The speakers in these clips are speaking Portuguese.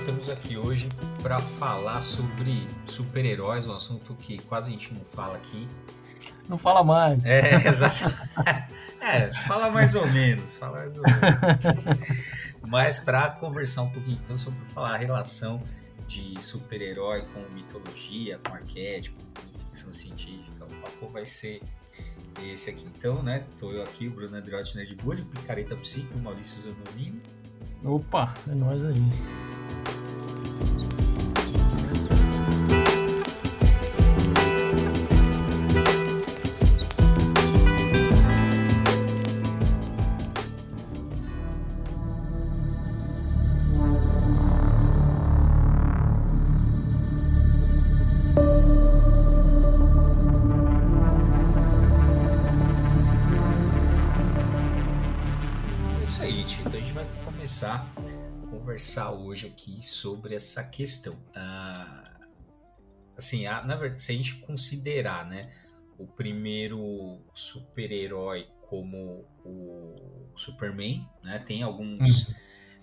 estamos aqui hoje para falar sobre super-heróis, um assunto que quase a gente não fala aqui. Não fala mais. É, exato. é, fala mais ou menos, fala mais ou menos. Mas para conversar um pouquinho então sobre falar a relação de super-herói com mitologia, com arquétipo, com ficção científica, o papo vai ser esse aqui então, né? Tô eu aqui, o Bruno Androtti Nerd Bully, Picareta Psico, o Maurício Zanolini. Opa, é nóis aí. Aqui sobre essa questão. Ah, assim, a, na verdade, se a gente considerar, né, o primeiro super-herói como o Superman, né, tem alguns uhum.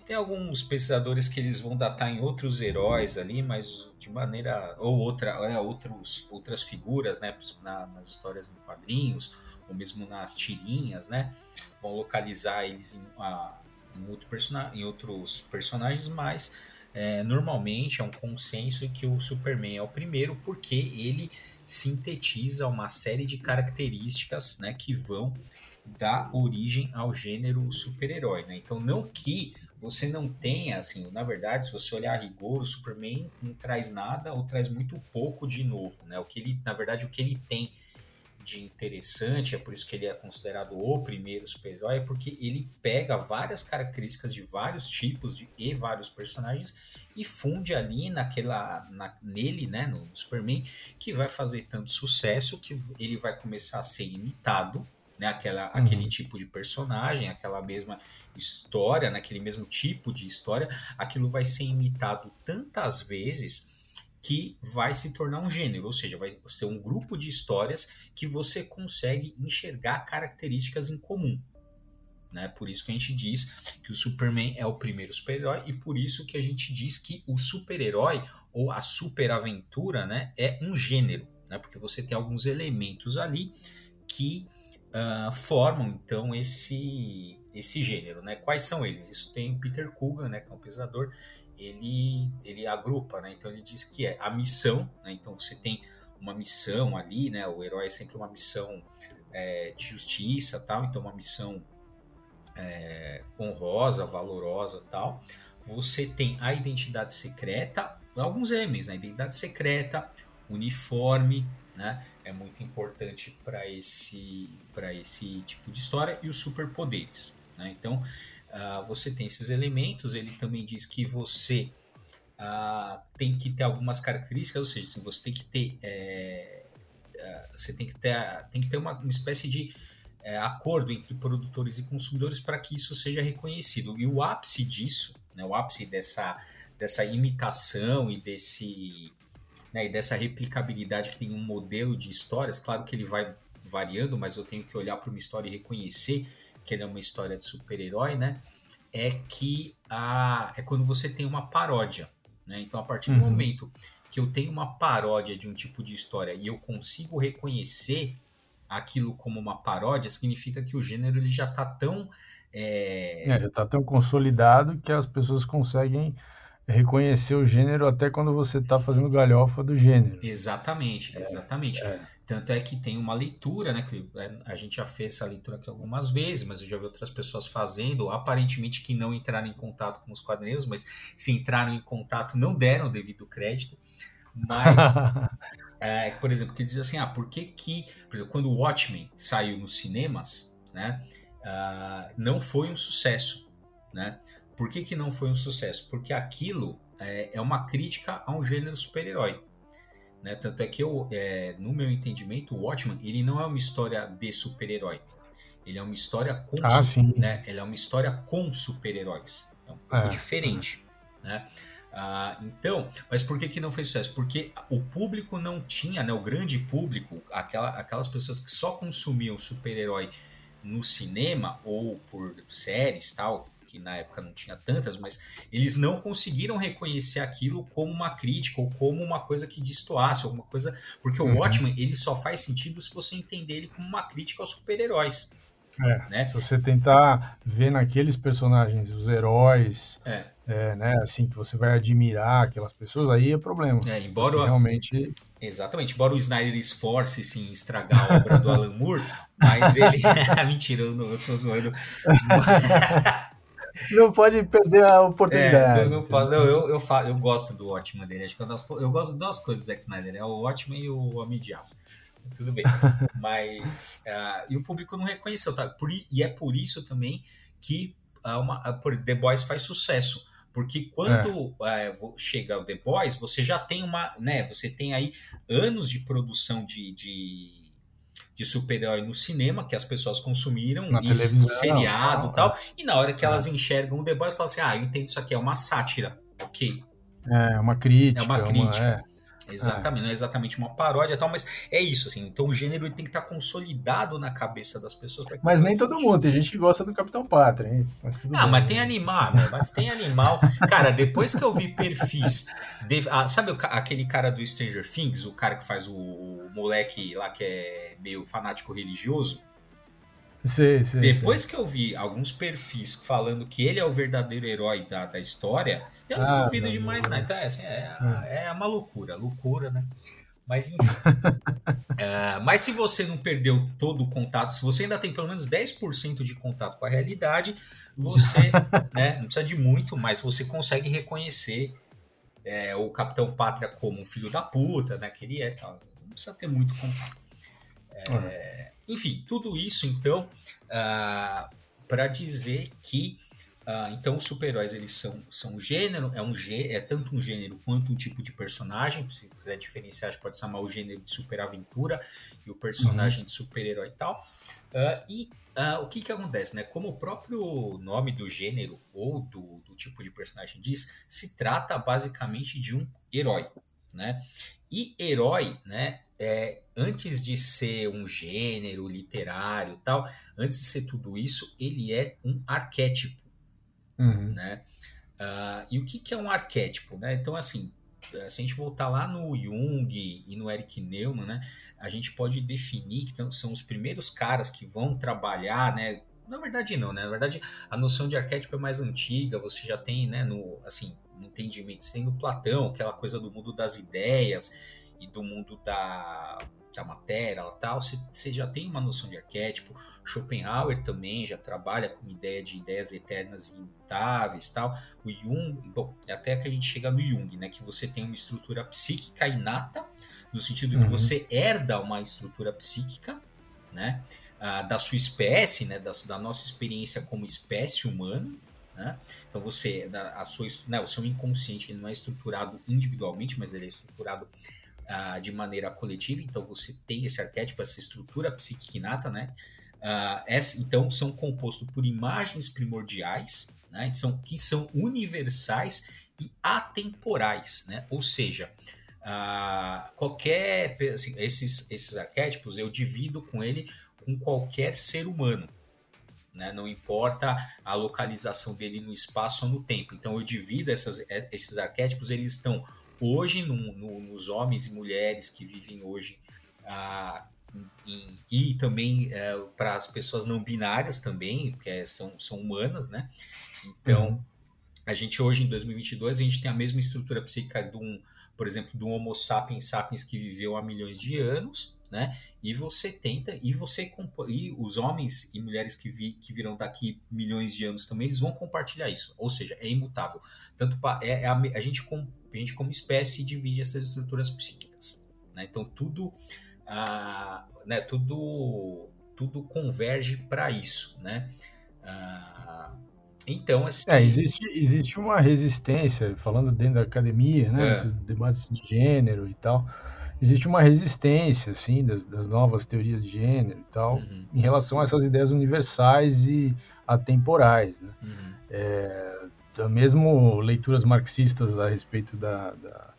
tem alguns pesquisadores que eles vão datar em outros heróis ali, mas de maneira ou outra, é, outros, outras figuras, né, na, nas histórias em quadrinhos ou mesmo nas tirinhas, né, vão localizar eles em a, em, outro em outros personagens, mas é, normalmente é um consenso que o Superman é o primeiro porque ele sintetiza uma série de características né, que vão dar origem ao gênero super-herói. Né? Então, não que você não tenha, assim, na verdade, se você olhar a rigor, o Superman não traz nada ou traz muito pouco de novo. Né? O que ele, na verdade, o que ele tem de interessante, é por isso que ele é considerado o primeiro super-herói, porque ele pega várias características de vários tipos de, e vários personagens e funde ali naquela, na, nele, né, no Superman, que vai fazer tanto sucesso que ele vai começar a ser imitado, né, aquela, uhum. aquele tipo de personagem, aquela mesma história, naquele mesmo tipo de história, aquilo vai ser imitado tantas vezes que vai se tornar um gênero, ou seja, vai ser um grupo de histórias que você consegue enxergar características em comum. Né? Por isso que a gente diz que o Superman é o primeiro super-herói e por isso que a gente diz que o super-herói ou a superaventura né, é um gênero, né? porque você tem alguns elementos ali que uh, formam então esse esse gênero, né? Quais são eles? Isso tem Peter Coogan, né, que é um pensador, ele, ele agrupa, né? Então ele diz que é a missão, né? Então você tem uma missão ali, né? O herói é sempre uma missão é, de justiça, tal. Então uma missão é, honrosa, valorosa, tal. Você tem a identidade secreta, alguns M's, né? Identidade secreta, uniforme, né? É muito importante para esse para esse tipo de história e os superpoderes, né? Então uh, você tem esses elementos. Ele também diz que você uh, tem que ter algumas características, ou seja, assim, você tem que ter é, uh, você tem que ter tem que ter uma, uma espécie de é, acordo entre produtores e consumidores para que isso seja reconhecido. E o ápice disso, né, o ápice dessa dessa imitação e desse né, e dessa replicabilidade que tem um modelo de histórias, claro que ele vai variando, mas eu tenho que olhar para uma história e reconhecer que ele é uma história de super-herói, né? É que a, é quando você tem uma paródia, né? Então, a partir do uhum. momento que eu tenho uma paródia de um tipo de história e eu consigo reconhecer aquilo como uma paródia, significa que o gênero ele já está tão é... É, já está tão consolidado que as pessoas conseguem reconhecer o gênero até quando você está fazendo galhofa do gênero. Exatamente, exatamente. É, é. Tanto é que tem uma leitura, né? Que é, a gente já fez essa leitura aqui algumas vezes, mas eu já vi outras pessoas fazendo, aparentemente que não entraram em contato com os quadrinhos, mas se entraram em contato, não deram o devido crédito. Mas, é, por exemplo, que diz assim: ah, por que que, por exemplo, quando o Watchmen saiu nos cinemas, né? Uh, não foi um sucesso, né? Por que, que não foi um sucesso? Porque aquilo é, é uma crítica a um gênero super-herói. Né? Tanto é que eu, é, no meu entendimento, o Watchman ele não é uma história de super-herói. Ele é uma história com, ah, né? Ele é uma história com super-heróis. É um pouco é, diferente, é. né? Ah, então, mas por que, que não fez sucesso? Porque o público não tinha, né? O grande público, aquela, aquelas pessoas que só consumiam super-herói no cinema ou por séries tal, que na época não tinha tantas, mas eles não conseguiram reconhecer aquilo como uma crítica ou como uma coisa que destoasse, alguma coisa. Porque o uhum. Watchmen ele só faz sentido se você entender ele como uma crítica aos super-heróis. É, né? Se você tentar ver naqueles personagens os heróis, é. É, né, assim, que você vai admirar aquelas pessoas, aí é problema. É, embora realmente. Exatamente, embora o Snyder esforce se em estragar a obra do Alan Moore, mas ele. Mentira, eu, não, eu tô zoando. não pode perder a oportunidade. É, eu, não posso, não, eu, eu, falo, eu gosto do Watchmen dele. Acho que eu, eu gosto de duas coisas do Zack Snyder: é o Watchmen e o Homem de Aço tudo bem. Mas. Uh, e o público não reconheceu, tá? Por, e é por isso também que uh, uma, uh, por The Boys faz sucesso. Porque quando é. uh, chega o The Boys, você já tem uma. né? Você tem aí anos de produção de, de, de super-herói no cinema que as pessoas consumiram, na e seriado e tal. É. E na hora que elas é. enxergam o The Boys, falam assim: ah, eu entendo isso aqui, é uma sátira. Ok. É, uma crítica. É uma crítica. Uma, é. Exatamente, é. não é exatamente uma paródia e tal, mas é isso, assim. Então o gênero tem que estar consolidado na cabeça das pessoas. mas nem todo mundo, tem gente que gosta do Capitão Pátria, hein? Mas ah, bem. mas tem animal, né? mas tem animal. Cara, depois que eu vi perfis. De, ah, sabe o, aquele cara do Stranger Things, o cara que faz o, o moleque lá que é meio fanático religioso? Sim, sim, Depois sim. que eu vi alguns perfis falando que ele é o verdadeiro herói da, da história, eu não ah, duvido demais, não. Então, é, assim, é, é uma loucura, loucura, né? Mas enfim. uh, mas se você não perdeu todo o contato, se você ainda tem pelo menos 10% de contato com a realidade, você né, não precisa de muito, mas você consegue reconhecer é, o Capitão Pátria como um filho da puta, né? Que ele é tal. Não precisa ter muito contato. É, enfim, tudo isso então ah, para dizer que Uh, então, os super-heróis eles são, são um gênero, é, um é tanto um gênero quanto um tipo de personagem. Se quiser diferenciar, gente pode chamar o gênero de super-aventura e o personagem uhum. de super-herói e tal. Uh, e uh, o que, que acontece? Né? Como o próprio nome do gênero ou do, do tipo de personagem diz, se trata basicamente de um herói. Né? E herói, né, é, antes de ser um gênero literário tal, antes de ser tudo isso, ele é um arquétipo. Uhum. Né? Uh, e o que, que é um arquétipo? Né? Então, assim, eh, se a gente voltar lá no Jung e no Eric Neumann, né, a gente pode definir que são os primeiros caras que vão trabalhar, né? Na verdade não, né? Na verdade a noção de arquétipo é mais antiga, você já tem, né, no assim, no entendimento, você tem no Platão, aquela coisa do mundo das ideias e do mundo da da matéria tal, você já tem uma noção de arquétipo. Schopenhauer também já trabalha com ideia de ideias eternas e imutáveis tal. O Jung, bom, é até que a gente chega no Jung, né, que você tem uma estrutura psíquica inata, no sentido uhum. que você herda uma estrutura psíquica, né, da sua espécie, né, da, da nossa experiência como espécie humana, né? Então você, a sua, né, o seu inconsciente não é estruturado individualmente, mas ele é estruturado uh, de maneira coletiva, então você tem esse arquétipo, essa estrutura psíquica inata, né? Uh, então são compostos por imagens primordiais, né? São, que são universais e atemporais, né? Ou seja, uh, qualquer assim, esses, esses arquétipos eu divido com ele com qualquer ser humano, né? Não importa a localização dele no espaço ou no tempo. Então eu divido essas, esses arquétipos, eles estão hoje no, no, nos homens e mulheres que vivem hoje ah, em, e também é, para as pessoas não binárias também, que é, são, são humanas, né? Então, uhum. a gente hoje em 2022 a gente tem a mesma estrutura psíquica de um, por exemplo, do Homo sapiens sapiens que viveu há milhões de anos, né? E você tenta, e você e os homens e mulheres que, vi, que virão daqui milhões de anos também, eles vão compartilhar isso. Ou seja, é imutável. Tanto pa, é, é a, a, gente com, a gente como espécie divide essas estruturas psíquicas, né? Então tudo, ah, né? Tudo, tudo converge para isso, né? Ah, então, assim... é, existe, existe uma resistência, falando dentro da academia, né? É. Esses debates de gênero e tal existe uma resistência assim das, das, novas teorias de gênero e tal uhum. em relação a essas ideias universais e atemporais né? uhum. é, então, mesmo leituras marxistas a respeito da, da,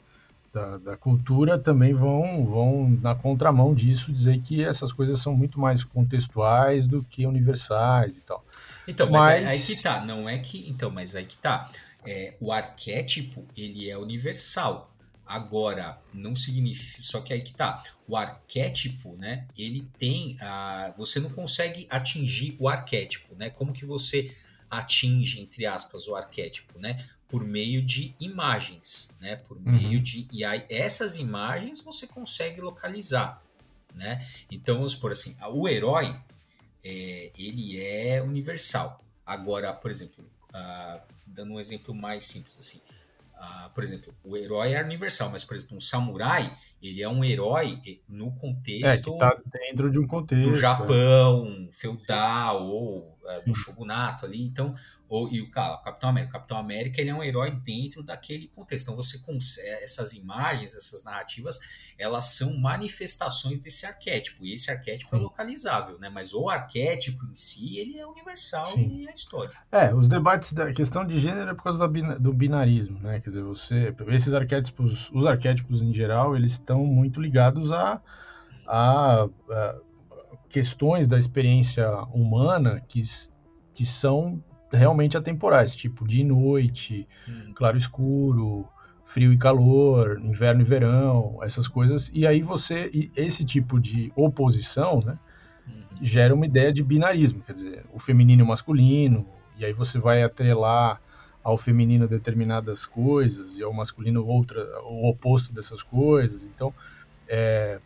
da, da, cultura também vão, vão na contramão disso, dizer que essas coisas são muito mais contextuais do que universais e tal. Então, mas, mas... Aí, aí, que tá, não é que. Então, mas aí que tá. É, o arquétipo, ele é universal. Agora, não significa. Só que aí que tá. O arquétipo, né? Ele tem. A, você não consegue atingir o arquétipo, né? Como que você atinge, entre aspas, o arquétipo, né? por meio de imagens, né? Por uhum. meio de e aí essas imagens você consegue localizar, né? Então vamos por assim, o herói é, ele é universal. Agora, por exemplo, uh, dando um exemplo mais simples assim, uh, por exemplo, o herói é universal, mas por exemplo um samurai ele é um herói no contexto é, tá dentro de um contexto do Japão é. feudal ou uh, do shogunato ali, então ou, e o, cara, Capitão América. O Capitão América ele é um herói dentro daquele contexto. Então você consegue, é, essas imagens, essas narrativas, elas são manifestações desse arquétipo. E esse arquétipo é Sim. é localizável, né? Mas o arquétipo em si, ele é universal Sim. e é história. É, os debates da questão de gênero é por causa do binarismo, né? Quer dizer, você. Esses arquétipos, os arquétipos em geral, eles estão muito ligados a, a, a questões da experiência humana que, que são realmente atemporais, tipo dia e noite, hum. claro escuro, frio e calor, inverno e verão, essas coisas. E aí você, esse tipo de oposição, né, uhum. gera uma ideia de binarismo, quer dizer, o feminino e o masculino, e aí você vai atrelar ao feminino determinadas coisas e ao masculino outra, o oposto dessas coisas. Então, é,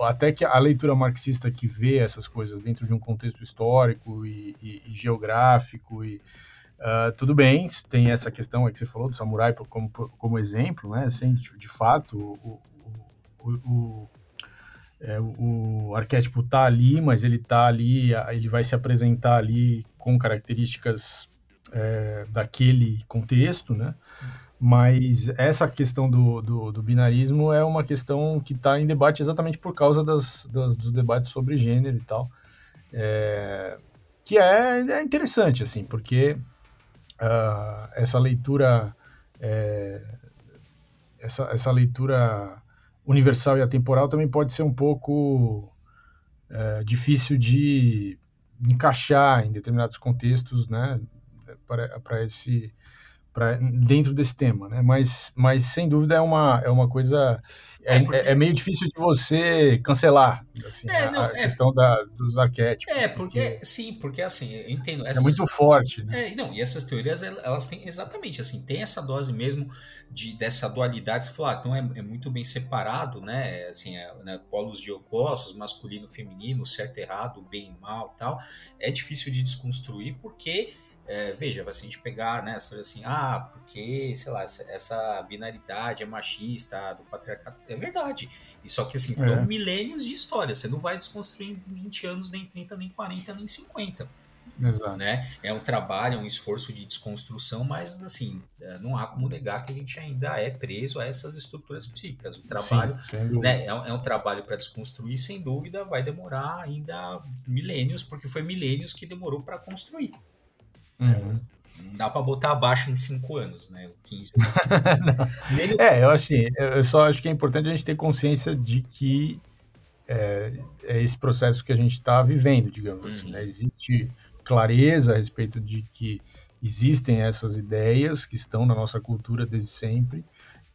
até que a leitura marxista que vê essas coisas dentro de um contexto histórico e, e, e geográfico e uh, tudo bem, tem essa questão aí que você falou do samurai como, como exemplo, né? Assim, de, de fato, o, o, o, é, o arquétipo está ali, mas ele está ali, ele vai se apresentar ali com características é, daquele contexto, né? Mas essa questão do, do, do, binarismo é uma questão que está em debate exatamente por causa das, das, dos debates sobre gênero e tal. É, que é, é, interessante, assim, porque uh, essa leitura. É, essa, essa leitura universal e atemporal também pode ser um pouco é, difícil de encaixar em determinados contextos, né, para esse pra, dentro desse tema, né? Mas, mas sem dúvida é uma, é uma coisa. É, é, porque... é meio difícil de você cancelar assim, é, não, a, é... questão da, dos arquétipos. É, porque, porque, sim, porque assim, eu entendo. É essas, é muito forte. Né? É, não, e essas teorias, elas têm exatamente assim, tem essa dose mesmo de, dessa dualidade. Você falou, ah, então é, é muito bem separado, né? Assim, é, né, polos de opostos, masculino, feminino, certo, errado, bem e mal tal. É difícil de desconstruir porque é, veja, se a gente pegar né, as coisas assim, ah, porque, sei lá, essa, essa, binaridade é machista, do patriarcado, é verdade. E só que assim, é. são milênios de história, você não vai desconstruir em 20 anos, nem 30, nem 40, nem 50. Exato. Né? É um trabalho, é um esforço de desconstrução, mas assim, é, não há como negar que a gente ainda é preso a essas estruturas psíquicas. O trabalho Sim, né, é, é um trabalho para desconstruir, sem dúvida, vai demorar ainda milênios, porque foi milênios que demorou para construir. Uhum. Não dá para botar abaixo em 5 anos, né? 15 É, eu assim, eu só acho que é importante a gente ter consciência de que é, é esse processo que a gente está vivendo, digamos assim, uhum. assim. Né? Existe clareza a respeito de que existem essas ideias que estão na nossa cultura desde sempre,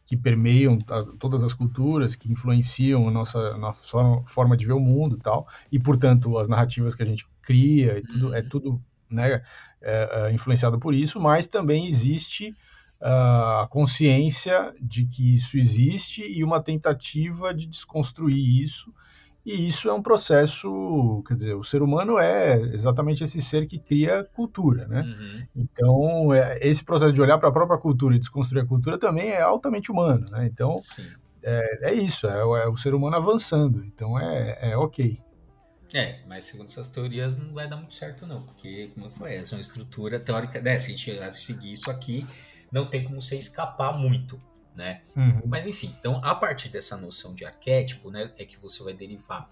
que permeiam todas as culturas, que influenciam a nossa, nossa forma de ver o mundo e tal, e portanto as narrativas que a gente cria, e tudo, é uhum. é tudo né, é, é, influenciado por isso, mas também existe uh, a consciência de que isso existe e uma tentativa de desconstruir isso. E isso é um processo, quer dizer, o ser humano é exatamente esse ser que cria cultura, né? Uhum. Então, é, esse processo de olhar para a própria cultura e desconstruir a cultura também é altamente humano, né? Então, é, é, isso, é, é, o ser humano avançando. Então, é, é ok. É, mas segundo essas teorias não vai dar muito certo não, porque, como eu falei, essa é uma estrutura teórica, né, se a gente seguir isso aqui, não tem como você escapar muito, né? Uhum. Mas enfim, então a partir dessa noção de arquétipo, né, é que você vai derivar.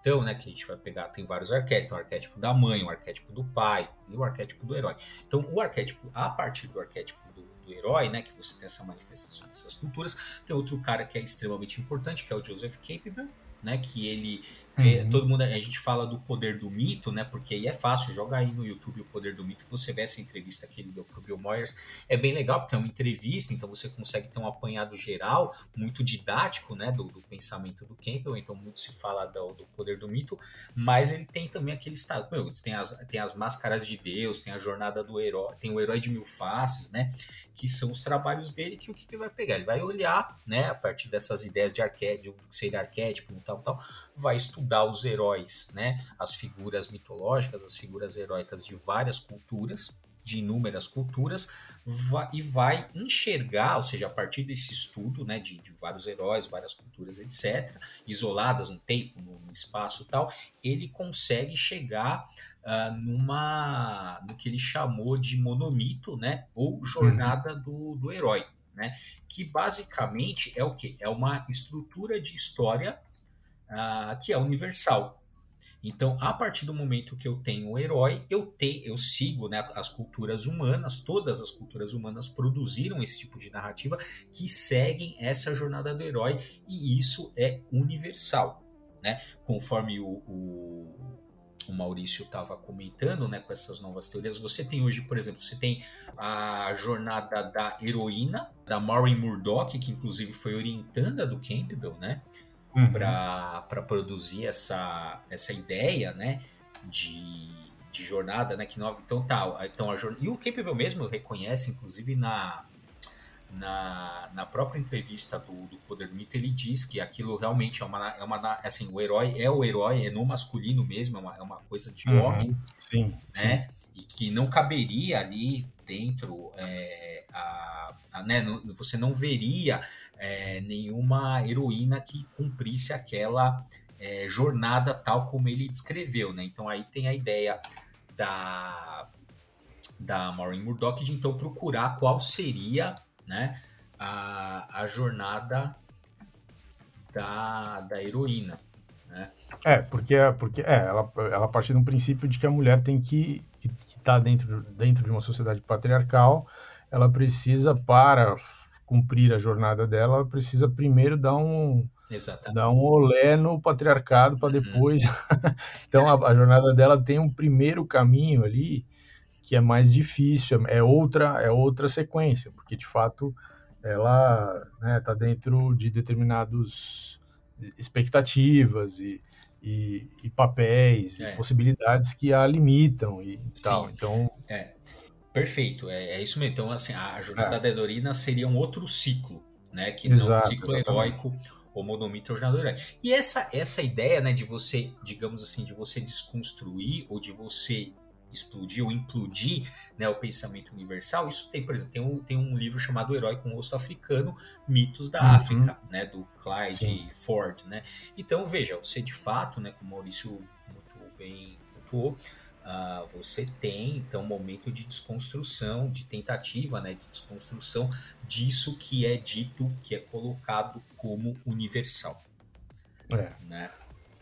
Então, né, que a gente vai pegar, tem vários arquétipos, o arquétipo da mãe, o arquétipo do pai e o arquétipo do herói. Então, o arquétipo, a partir do arquétipo do, do herói, né? Que você tem essa manifestação dessas culturas. Tem outro cara que é extremamente importante, que é o Joseph Campbell, né? Que ele uhum. todo mundo, a gente fala do poder do mito, né? Porque aí é fácil, joga aí no YouTube o poder do mito, você vê essa entrevista que ele deu pro Bill Moyers, é bem legal porque é uma entrevista, então você consegue ter um apanhado geral, muito didático, né? Do, do pensamento do Campbell, então muito se fala do, do, poder do mito, mas ele tem também aquele estado, meu, tem as, tem as máscaras de Deus, tem a jornada do herói, tem o herói de mil faces, né? Que são os trabalhos dele que o que ele vai pegar? Ele vai olhar, né? A partir dessas ideias de arquétipo, ser arquétipo e tal, tal, vai estudar os heróis, né? As figuras mitológicas, as figuras heróicas de várias culturas, de inúmeras culturas, vai, e vai enxergar, ou seja, a partir desse estudo, né, de, de vários heróis, várias culturas, etc., isoladas no tempo, no, no espaço e tal, ele consegue chegar uh, numa, no que ele chamou de monomito, né, ou jornada uhum. do, do herói, né, que basicamente é o que? É uma estrutura de história que é universal. Então, a partir do momento que eu tenho o herói, eu te, eu sigo né, as culturas humanas, todas as culturas humanas produziram esse tipo de narrativa que seguem essa jornada do herói, e isso é universal. Né? Conforme o, o, o Maurício estava comentando né, com essas novas teorias, você tem hoje, por exemplo, você tem a jornada da heroína, da Maureen Murdoch, que inclusive foi orientanda do Campbell, né? Uhum. para produzir essa, essa ideia, né, de, de jornada, né, que nova, então tá, então a jornada, e o Campbell mesmo reconhece, inclusive na, na, na própria entrevista do, do Poder Mito, ele diz que aquilo realmente é uma, é uma, assim, o herói é o herói, é no masculino mesmo, é uma, é uma coisa de uhum. homem, sim, né, sim. e que não caberia ali dentro é, a, a, né, você não veria é, nenhuma heroína que cumprisse aquela é, jornada tal como ele descreveu, né? Então aí tem a ideia da da Maureen Murdoch de então procurar qual seria, né, a, a jornada da, da heroína, né? É, porque, porque é, ela, ela parte de um princípio de que a mulher tem que estar tá dentro, dentro de uma sociedade patriarcal, ela precisa, para cumprir a jornada dela, precisa primeiro dar um Exatamente. dar um olé no patriarcado para uhum. depois. então a, a, jornada dela tem um primeiro caminho ali que é mais difícil, é outra é outra sequência, porque de fato ela está né, tá dentro de determinados expectativas e, e, e papéis é. e possibilidades que a limitam e Sim. tal. Então é. Perfeito, é, é isso mesmo. Então, assim, a jornada é. da Edorina seria um outro ciclo, né? Que Exato, não um ciclo exatamente. heróico ou monomito ou jornada herói. E essa, essa ideia, né, de você, digamos assim, de você desconstruir ou de você explodir ou implodir né, o pensamento universal, isso tem, por exemplo, tem um, tem um livro chamado Herói com o Rosto Africano, Mitos da uhum. África, né, do Clyde Sim. Ford, né? Então, veja, você de fato, né, como o Maurício muito bem pontuou, Uh, você tem então um momento de desconstrução, de tentativa, né, de desconstrução disso que é dito, que é colocado como universal. É. Né?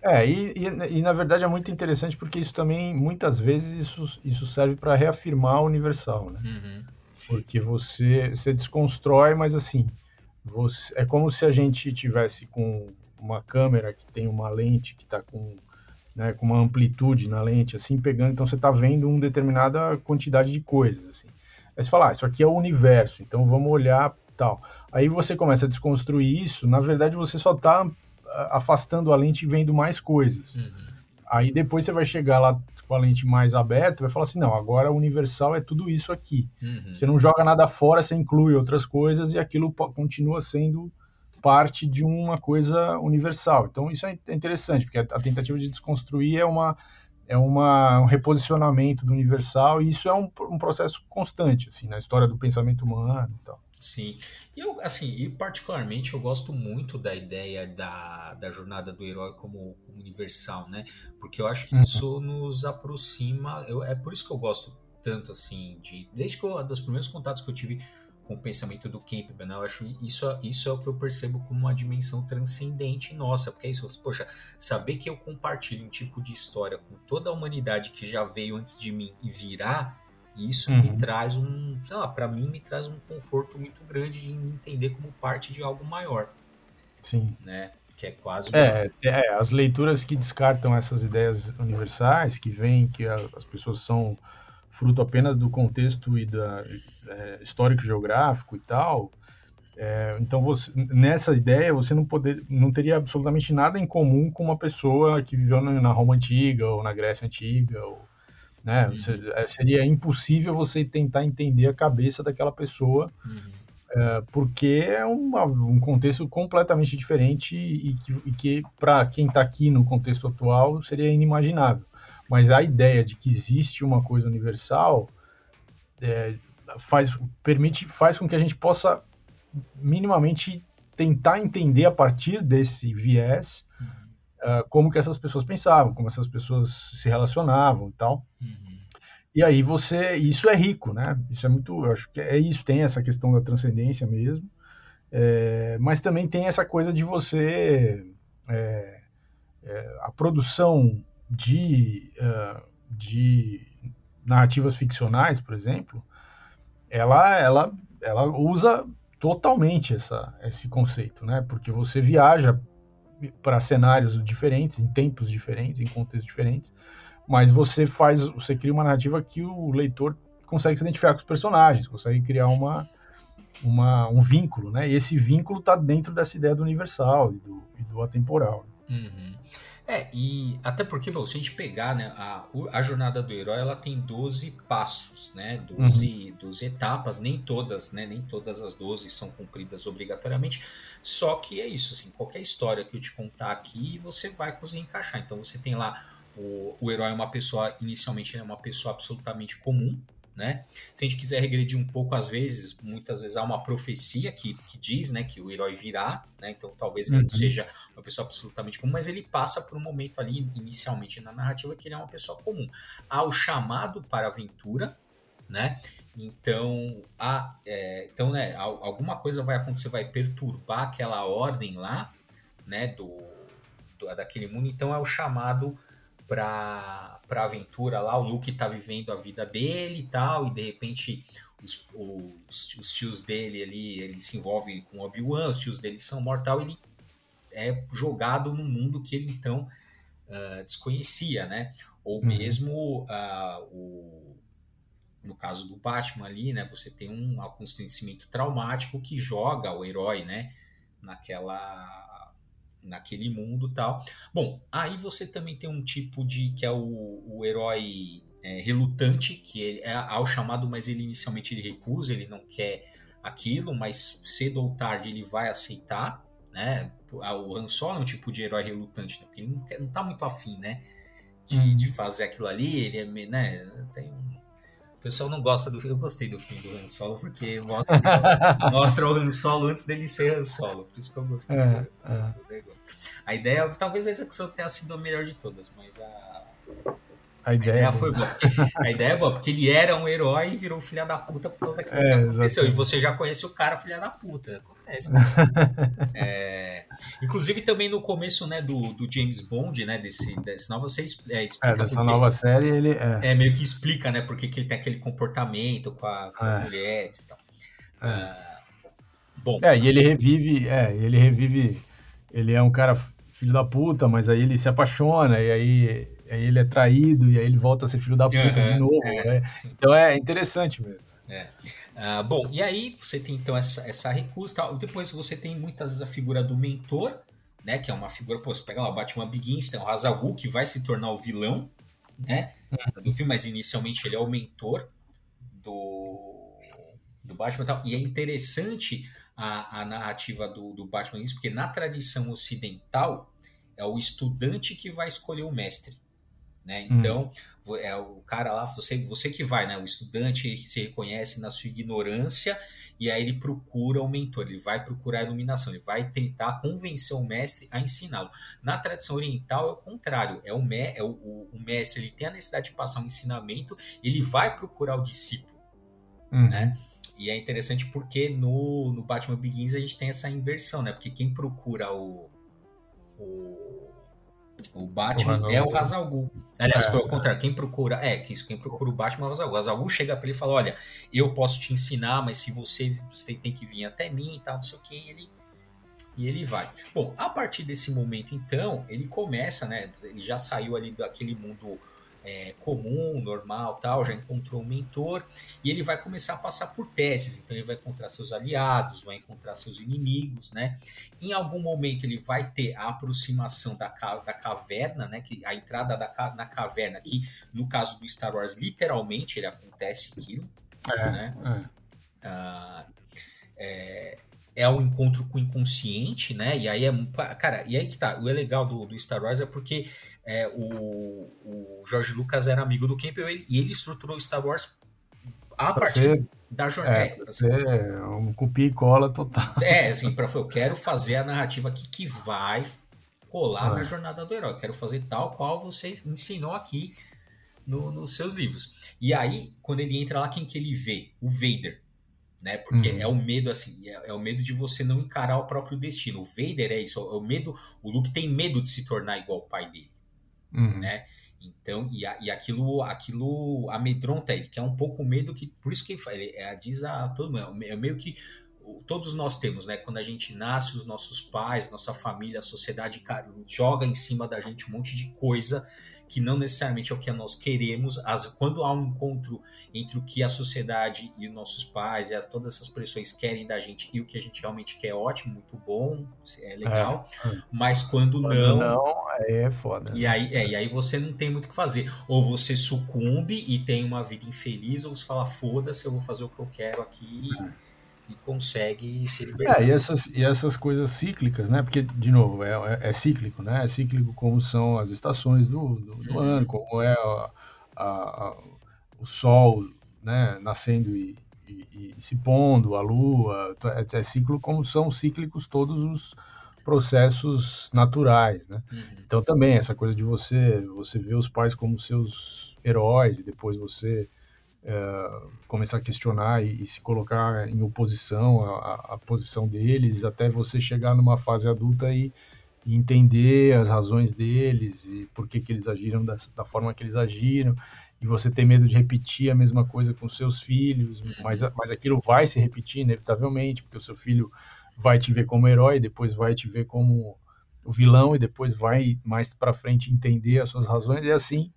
É, e, e, e, na verdade é muito interessante porque isso também, muitas vezes, isso, isso serve para reafirmar o universal, né? Uhum. Porque você, você desconstrói, mas assim, você, é como se a gente tivesse com uma câmera que tem uma lente que está com né, com uma amplitude na lente, assim, pegando, então você está vendo uma determinada quantidade de coisas, assim. Aí você fala, ah, isso aqui é o universo, então vamos olhar tal. Aí você começa a desconstruir isso, na verdade você só está afastando a lente e vendo mais coisas. Uhum. Aí depois você vai chegar lá com a lente mais aberta, vai falar assim, não, agora o universal é tudo isso aqui. Uhum. Você não joga nada fora, você inclui outras coisas e aquilo continua sendo parte de uma coisa universal. Então isso é interessante, porque a tentativa de desconstruir é uma é uma, um reposicionamento do universal e isso é um, um processo constante assim na história do pensamento humano e tal. Sim, e eu assim, e particularmente eu gosto muito da ideia da, da jornada do herói como, como universal, né? Porque eu acho que uhum. isso nos aproxima. Eu, é por isso que eu gosto tanto assim de desde que eu, dos primeiros contatos que eu tive com o pensamento do Campbell, né? Eu acho isso, isso é o que eu percebo como uma dimensão transcendente nossa, porque é isso, poxa, saber que eu compartilho um tipo de história com toda a humanidade que já veio antes de mim e virá, isso uhum. me traz um, sei lá, para mim me traz um conforto muito grande de me entender como parte de algo maior. Sim. Né? Que é quase. É, é, as leituras que descartam essas ideias universais, que veem que as pessoas são fruto apenas do contexto e da é, histórico geográfico e tal. É, então, você, nessa ideia, você não, poder, não teria absolutamente nada em comum com uma pessoa que viveu na Roma Antiga ou na Grécia Antiga ou né? Uhum. Você, é, seria impossível você tentar entender a cabeça daquela pessoa, uhum. é, porque é uma, um contexto completamente diferente e que, e que para quem está aqui no contexto atual, seria inimaginável. Mas a ideia de que existe uma coisa universal é, faz, permite, faz com que a gente possa minimamente tentar entender a partir desse viés uhum uh, como que essas pessoas pensavam, como essas pessoas se relacionavam e tal. Uhum. E aí você, isso é rico, né? Isso é muito, eu acho que é isso, tem essa questão da transcendência mesmo, é, mas também tem essa coisa de você, é, é, a produção de, uh, de narrativas ficcionais, por exemplo, ela, ela, ela usa totalmente essa, esse conceito, né? Porque você viaja para cenários diferentes, em tempos diferentes, em contextos diferentes, mas você faz, você cria uma narrativa que o leitor consegue se identificar com os personagens, consegue criar uma, uma um vínculo, né? E esse vínculo está dentro dessa ideia do universal e do, e do atemporal. Uhum. É, e até porque, bom, se a gente pegar, né, a, a jornada do herói, ela tem 12 passos, né, 12, uhum. 12 etapas, nem todas, né, nem todas as 12 são cumpridas obrigatoriamente, só que é isso, assim, qualquer história que eu te contar aqui, você vai conseguir encaixar, então você tem lá, o, o herói é uma pessoa, inicialmente é uma pessoa absolutamente comum, né? Se a gente quiser regredir um pouco, às vezes, muitas vezes há uma profecia que, que diz né, que o herói virá, né? então talvez ele uhum. não seja uma pessoa absolutamente comum, mas ele passa por um momento ali, inicialmente na narrativa, que ele é uma pessoa comum. Há o chamado para a aventura, né? Então, há, é, então né, alguma coisa vai acontecer, vai perturbar aquela ordem lá, né, do, do daquele mundo, então é o chamado para a aventura lá, o Luke tá vivendo a vida dele e tal, e de repente os, os, os tios dele ali, ele se envolve com Obi-Wan, os tios dele são mortal, ele é jogado num mundo que ele então uh, desconhecia, né? Ou uhum. mesmo uh, o, no caso do Batman ali, né? Você tem um acontecimento traumático que joga o herói, né? Naquela naquele mundo tal. Bom, aí você também tem um tipo de que é o, o herói é, relutante, que ele é ao chamado, mas ele inicialmente ele recusa, ele não quer aquilo, mas cedo ou tarde ele vai aceitar, né? O Han Solo é um tipo de herói relutante, né? porque ele não, quer, não tá muito afim, né? De, hum. de fazer aquilo ali, ele é, né? Tem um o pessoal não gosta do filme. Eu gostei do filme do Han Solo porque mostra, mostra o Han Solo antes dele ser Han Solo. Por isso que eu gostei. É, do, é. A ideia, talvez a execução tenha sido a melhor de todas, mas a. A ideia, a ideia foi boa. a ideia é boa, porque ele era um herói e virou filha da puta por causa daquilo é, que aconteceu. Exatamente. E você já conhece o cara filha da puta. Acontece. Né? é, inclusive também no começo né, do, do James Bond, né? Desse, desse nova, você é, explica. É, dessa nova série, ele. É. é, meio que explica, né? Porque que ele tem aquele comportamento com a, com é. mulheres e tal. É. Ah, bom. É, e ele revive. É, ele revive. Ele é um cara filho da puta, mas aí ele se apaixona, e aí, aí ele é traído, e aí ele volta a ser filho da puta uhum, de novo. É, né? Então é interessante mesmo. É. Uh, bom, e aí você tem então essa, essa recusa tal. Depois você tem muitas vezes a figura do mentor, né? Que é uma figura, pô, você pega lá o Batman Begins, tem o Hazagul, que vai se tornar o vilão, né? Do filme, mas inicialmente ele é o mentor do, do Batman e tal. E é interessante a, a narrativa do, do Batman porque na tradição ocidental é o estudante que vai escolher o mestre. Né? Hum. Então, hum. é o cara lá, você, você que vai, né? O estudante se reconhece na sua ignorância e aí ele procura o mentor, ele vai procurar a iluminação, ele vai tentar convencer o mestre a ensiná-lo. Na tradição oriental é o contrário, é o, me, é o, o, o, mestre, ele tem a necessidade de passar um ensinamento, ele vai procurar o discípulo, uhum. né? E é interessante porque no, no Batman Begins a gente tem essa inversão, né? Porque quem procura o, o O Batman o é o Hazalgu. Aliás, é, ao contrário. Quem procura. É, quem procura o Batman é o Hazalgu. O Hazalgu chega pra ele e fala: Olha, eu posso te ensinar, mas se você, você tem que vir até mim e tal, não sei o que. E ele, e ele vai. Bom, a partir desse momento, então, ele começa, né? Ele já saiu ali daquele mundo é, comum, normal, tal, já encontrou um mentor e ele vai começar a passar por testes. Então ele vai encontrar seus aliados, vai encontrar seus inimigos, né? Em algum momento ele vai ter a aproximação da, da caverna, né? Que a entrada da, na caverna, que no caso do Star Wars literalmente ele acontece aquilo, é, né? É. Ah, é, é o encontro com o inconsciente, né? E aí é. Cara, e aí que tá. O é legal do, do Star Wars é porque é, o, o George Lucas era amigo do Campbell e ele estruturou Star Wars a pra partir ser, da jornada. É, assim. é um copia e cola total. É, assim, pra, eu quero fazer a narrativa aqui que vai colar ah. na jornada do herói. Quero fazer tal qual você ensinou aqui no, nos seus livros. E aí, quando ele entra lá, quem que ele vê? O Vader né? Porque uhum. é o medo, assim, é, é, o medo de você não encarar o próprio destino. O Vader é isso, é o medo, o Luke tem medo de se tornar igual o pai dele, uhum. né? Então, e, a, e aquilo, aquilo amedronta ele, que é um pouco o medo que, por isso que ele, é, diz a todo mundo, é meio que todos nós temos, né? Quando a gente nasce, os nossos pais, nossa família, a sociedade joga em cima da gente um monte de coisa que não necessariamente é o que nós queremos. As, quando há um encontro entre o que a sociedade e os nossos pais e as, todas essas pressões querem da gente e o que a gente realmente quer, é ótimo, muito bom, é legal. É. Mas quando, quando não. Não, aí é foda. E aí, é, e aí você não tem muito o que fazer. Ou você sucumbe e tem uma vida infeliz, ou você fala, foda-se, eu vou fazer o que eu quero aqui. É e consegue se libertar. É, e essas, e essas coisas cíclicas, né? Porque, de novo, é, é, é cíclico, né? É cíclico como são as estações do, do, do uhum. ano, como é a, a, a, o sol né? nascendo e, e, e, se pondo, a lua. É, é ciclo como são cíclicos todos os processos naturais, né? Uhum. Então também essa coisa de você você ver os pais como seus heróis e depois você é, começar a questionar e, e, se colocar em oposição à, à, posição deles, até você chegar numa fase adulta e, e, entender as razões deles e por que, que eles agiram da, da, forma que eles agiram, e você ter medo de repetir a mesma coisa com seus filhos, mas, mas aquilo vai se repetir inevitavelmente, porque o seu filho vai te ver como herói, depois vai te ver como o vilão, e depois vai mais para frente entender as suas razões, e assim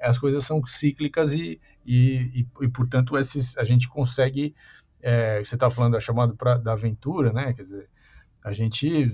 as coisas são cíclicas e, e, e, e portanto, esses, a gente consegue. É, você está falando da chamada pra, da aventura, né? Quer dizer, a gente.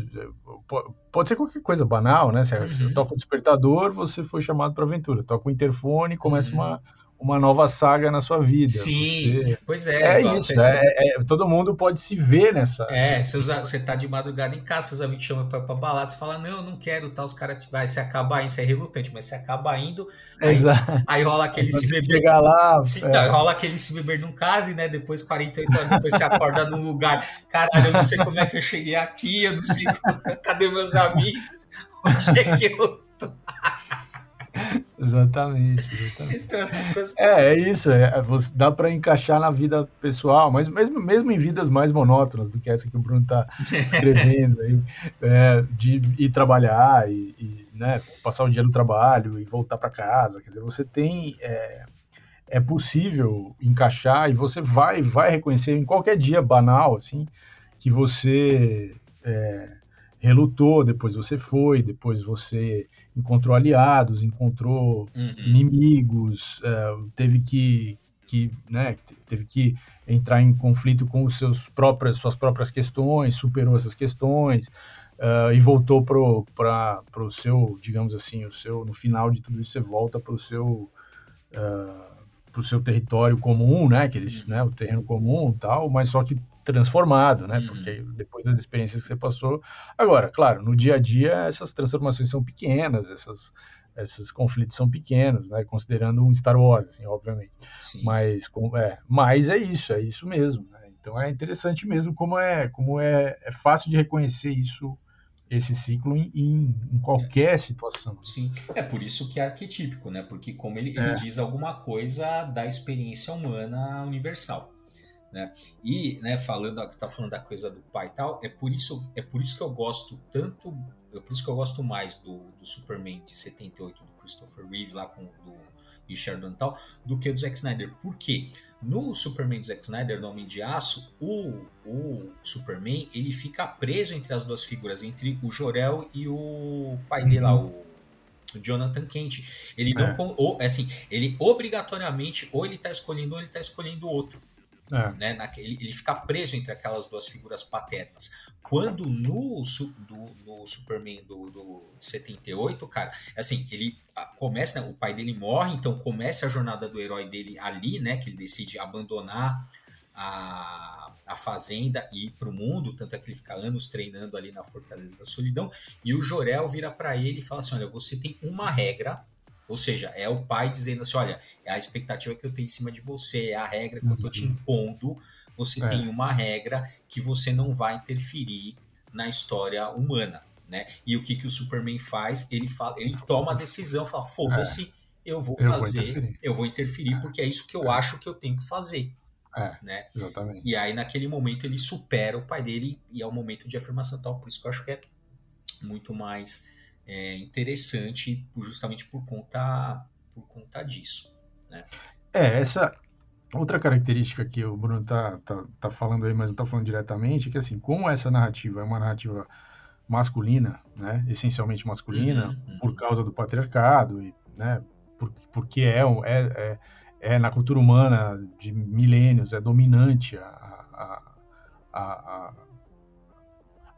Pode ser qualquer coisa banal, né? Você, uhum. você toca o despertador, você foi chamado para aventura. Toca o interfone, começa uhum. uma uma nova saga na sua vida. Sim, você... pois é. É isso, é, é, todo mundo pode se ver nessa. É, você, tá de madrugada em casa, seus amigos chamam pra, pra balada, você fala, não, eu não quero, tá, os caras vai se acabar indo, você é relutante, mas você acaba indo, aí, Exato. aí rola aquele se beber. Chegar lá, se, é. rola aquele se beber num case, né? Depois 48 anos, depois você acorda num lugar. Caralho, eu não sei como é que eu cheguei aqui, eu não sei cadê meus amigos, onde é que eu? exatamente, exatamente. Então, essas coisas... É, é isso, é, é dá para encaixar na vida pessoal, mas mesmo, mesmo em vidas mais monótonas do que essa que o Bruno está escrevendo, aí, é, de ir trabalhar e, e né, passar o dia no trabalho e voltar para casa, quer dizer, você tem... É, é possível encaixar e você vai vai reconhecer em qualquer dia banal assim que você é, relutou, depois você foi, depois você encontrou aliados, encontrou uhum. inimigos, uh, teve que, que, né, teve que entrar em conflito com os seus próprias, suas próprias questões, superou essas questões uh, e voltou para o seu, digamos assim, o seu, no final de tudo isso você volta para o seu uh, para o seu território comum, né, que eles, uhum. né, o terreno comum, tal, mas só que transformado, né? Uhum. Porque depois das experiências que você passou. Agora, claro, no dia a dia essas transformações são pequenas, essas, esses conflitos são pequenos, né? Considerando um Star Wars, assim, obviamente. Sim. Mas, com, é, mas é isso, é isso mesmo. Né? Então é interessante mesmo como é, como é, é fácil de reconhecer isso esse ciclo em, em, qualquer situação. Sim, é por isso que é arquetípico, né? Porque como ele, é. ele diz alguma coisa da experiência humana universal. Né? E, né, falando, tá falando da coisa do pai e tal, é por isso, é por isso que eu gosto tanto por isso que eu gosto mais do, do Superman de 78 do Christopher Reeve lá com do Richard e tal, do que o do Zack Snyder. Por quê? No Superman do Zack Snyder, no Homem de Aço, o, o Superman ele fica preso entre as duas figuras, entre o Jorel e o pai dele lá, uhum. o Jonathan Kent. Ele não. É. Ou, assim, ele obrigatoriamente, ou ele tá escolhendo, ou ele tá escolhendo outro. É. Né? Naquele, ele fica preso entre aquelas duas figuras paternas. Quando no, do, no Superman do, do 78, cara, assim, ele começa, né, o pai dele morre, então começa a jornada do herói dele ali, né? Que ele decide abandonar a, a fazenda e ir para o mundo, tanto é que ele fica anos treinando ali na Fortaleza da Solidão, e o Jorel vira para ele e fala assim: olha, você tem uma regra ou seja, é o pai dizendo assim: olha, é a expectativa que eu tenho em cima de você, é a regra que eu estou te uhum. impondo. Você é. tem uma regra que você não vai interferir na história humana. Né? E o que, que o Superman faz? Ele, fala, ele toma a decisão, fala: foda-se, é. eu vou fazer, eu vou, eu vou interferir, é. porque é isso que eu é. acho que eu tenho que fazer. É, né? Exatamente. E aí, naquele momento, ele supera o pai dele e é o momento de afirmação tal. Por isso que eu acho que é muito mais é, interessante justamente por conta, por conta disso. Né? É, essa outra característica que o Bruno tá, tá, tá falando aí, mas não tá falando diretamente, é que assim, como essa narrativa é uma narrativa masculina, né, essencialmente masculina, uhum, uhum. por causa do patriarcado, e, né, por, porque é, é, é, é, na cultura humana de milênios, é dominante a, a, a, a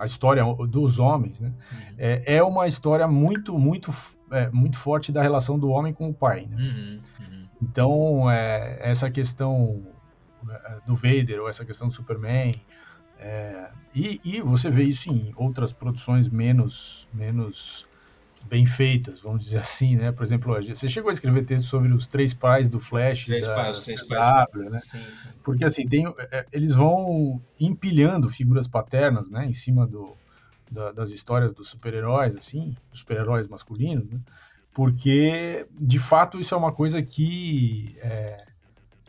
história dos homens, né? Uhum. É, é, uma história muito, muito, é, muito forte da relação do homem com o pai. Né? Uhum. Uhum. Então, é, essa questão é, do Vader ou essa questão do Superman, é, e, e, você vê isso em outras produções menos, menos bem feitas, vamos dizer assim, né? Por exemplo, você chegou a escrever texto sobre os três pais do Flash, três da pais, três pais. né? Sim, sim. Porque assim, tem, é, eles vão empilhando figuras paternas, né, em cima do, da, das histórias dos super-heróis, assim, super-heróis masculinos, né? Porque, de fato, isso é uma coisa que é,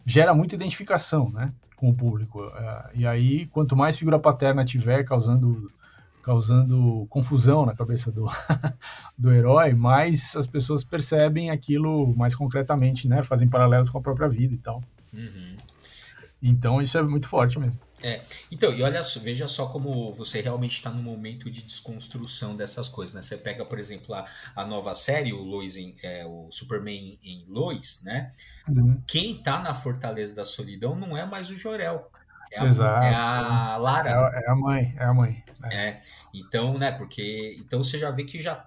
gera muita identificação, né, com o público. É, e aí, quanto mais figura paterna tiver causando causando confusão na cabeça do, do herói, mas as pessoas percebem aquilo mais concretamente, né? Fazem paralelos com a própria vida e tal. Uhum. Então isso é muito forte mesmo. É, então, e olha, veja só como você realmente está no momento de desconstrução dessas coisas, né? Você pega, por exemplo, a, a nova série, o Lois em, é, o Superman em Lois, né? Uhum. Quem tá na Fortaleza da Solidão não é mais o Jorel. É a, Exato. É a Lara. É, é, a mãe, é a mãe. É. é. então, né, porque então você já vê que já,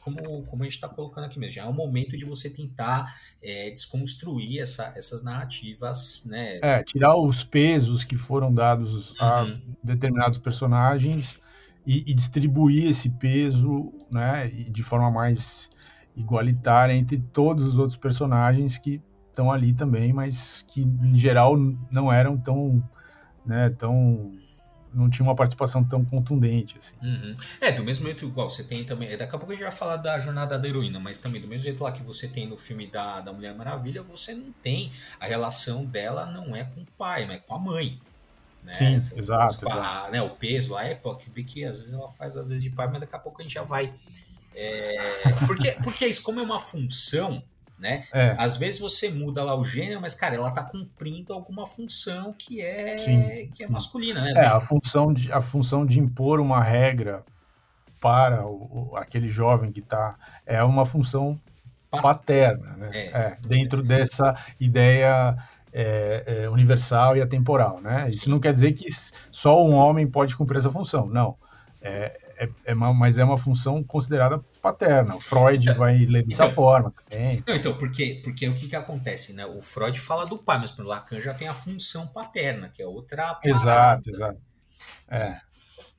como, como a gente está colocando aqui mesmo, já é um momento de você tentar é, desconstruir essa, essas narrativas, né? É, tirar os pesos que foram dados uhum. a determinados personagens e, e, distribuir esse peso, né, de forma mais igualitária entre todos os outros personagens que estão ali também, mas que em geral não eram tão né, tão não tinha uma participação tão contundente. Assim. Uhum. É, do mesmo jeito igual você tem também. É, daqui a pouco a gente vai falar da jornada da heroína, mas também do mesmo jeito lá que você tem no filme da, da Mulher Maravilha, você não tem. A relação dela não é com o pai, mas é com a mãe. Né? Sim, Essa, exato. A, né, o peso lá é porque que às vezes ela faz às vezes de pai, mas daqui a pouco a gente já vai. É, porque, porque isso, como é uma função, né? É. Às vezes você muda lá o gênero, mas, cara, ela tá cumprindo alguma função que é, Sim. que é masculina, né? É, a função, de, a função de impor uma regra para o, o aquele jovem que tá, é uma função paterna, né? É, é, dentro dessa ideia é, é, universal e atemporal, né? Isso não quer dizer que só um homem pode cumprir essa função, não. É, é, é uma, mas é uma função considerada paterna. O Freud então, vai ler dessa então, forma também. Não, então, porque, porque o que, que acontece, né? O Freud fala do pai, mas o Lacan já tem a função paterna, que é outra parada. Exato, exato. É.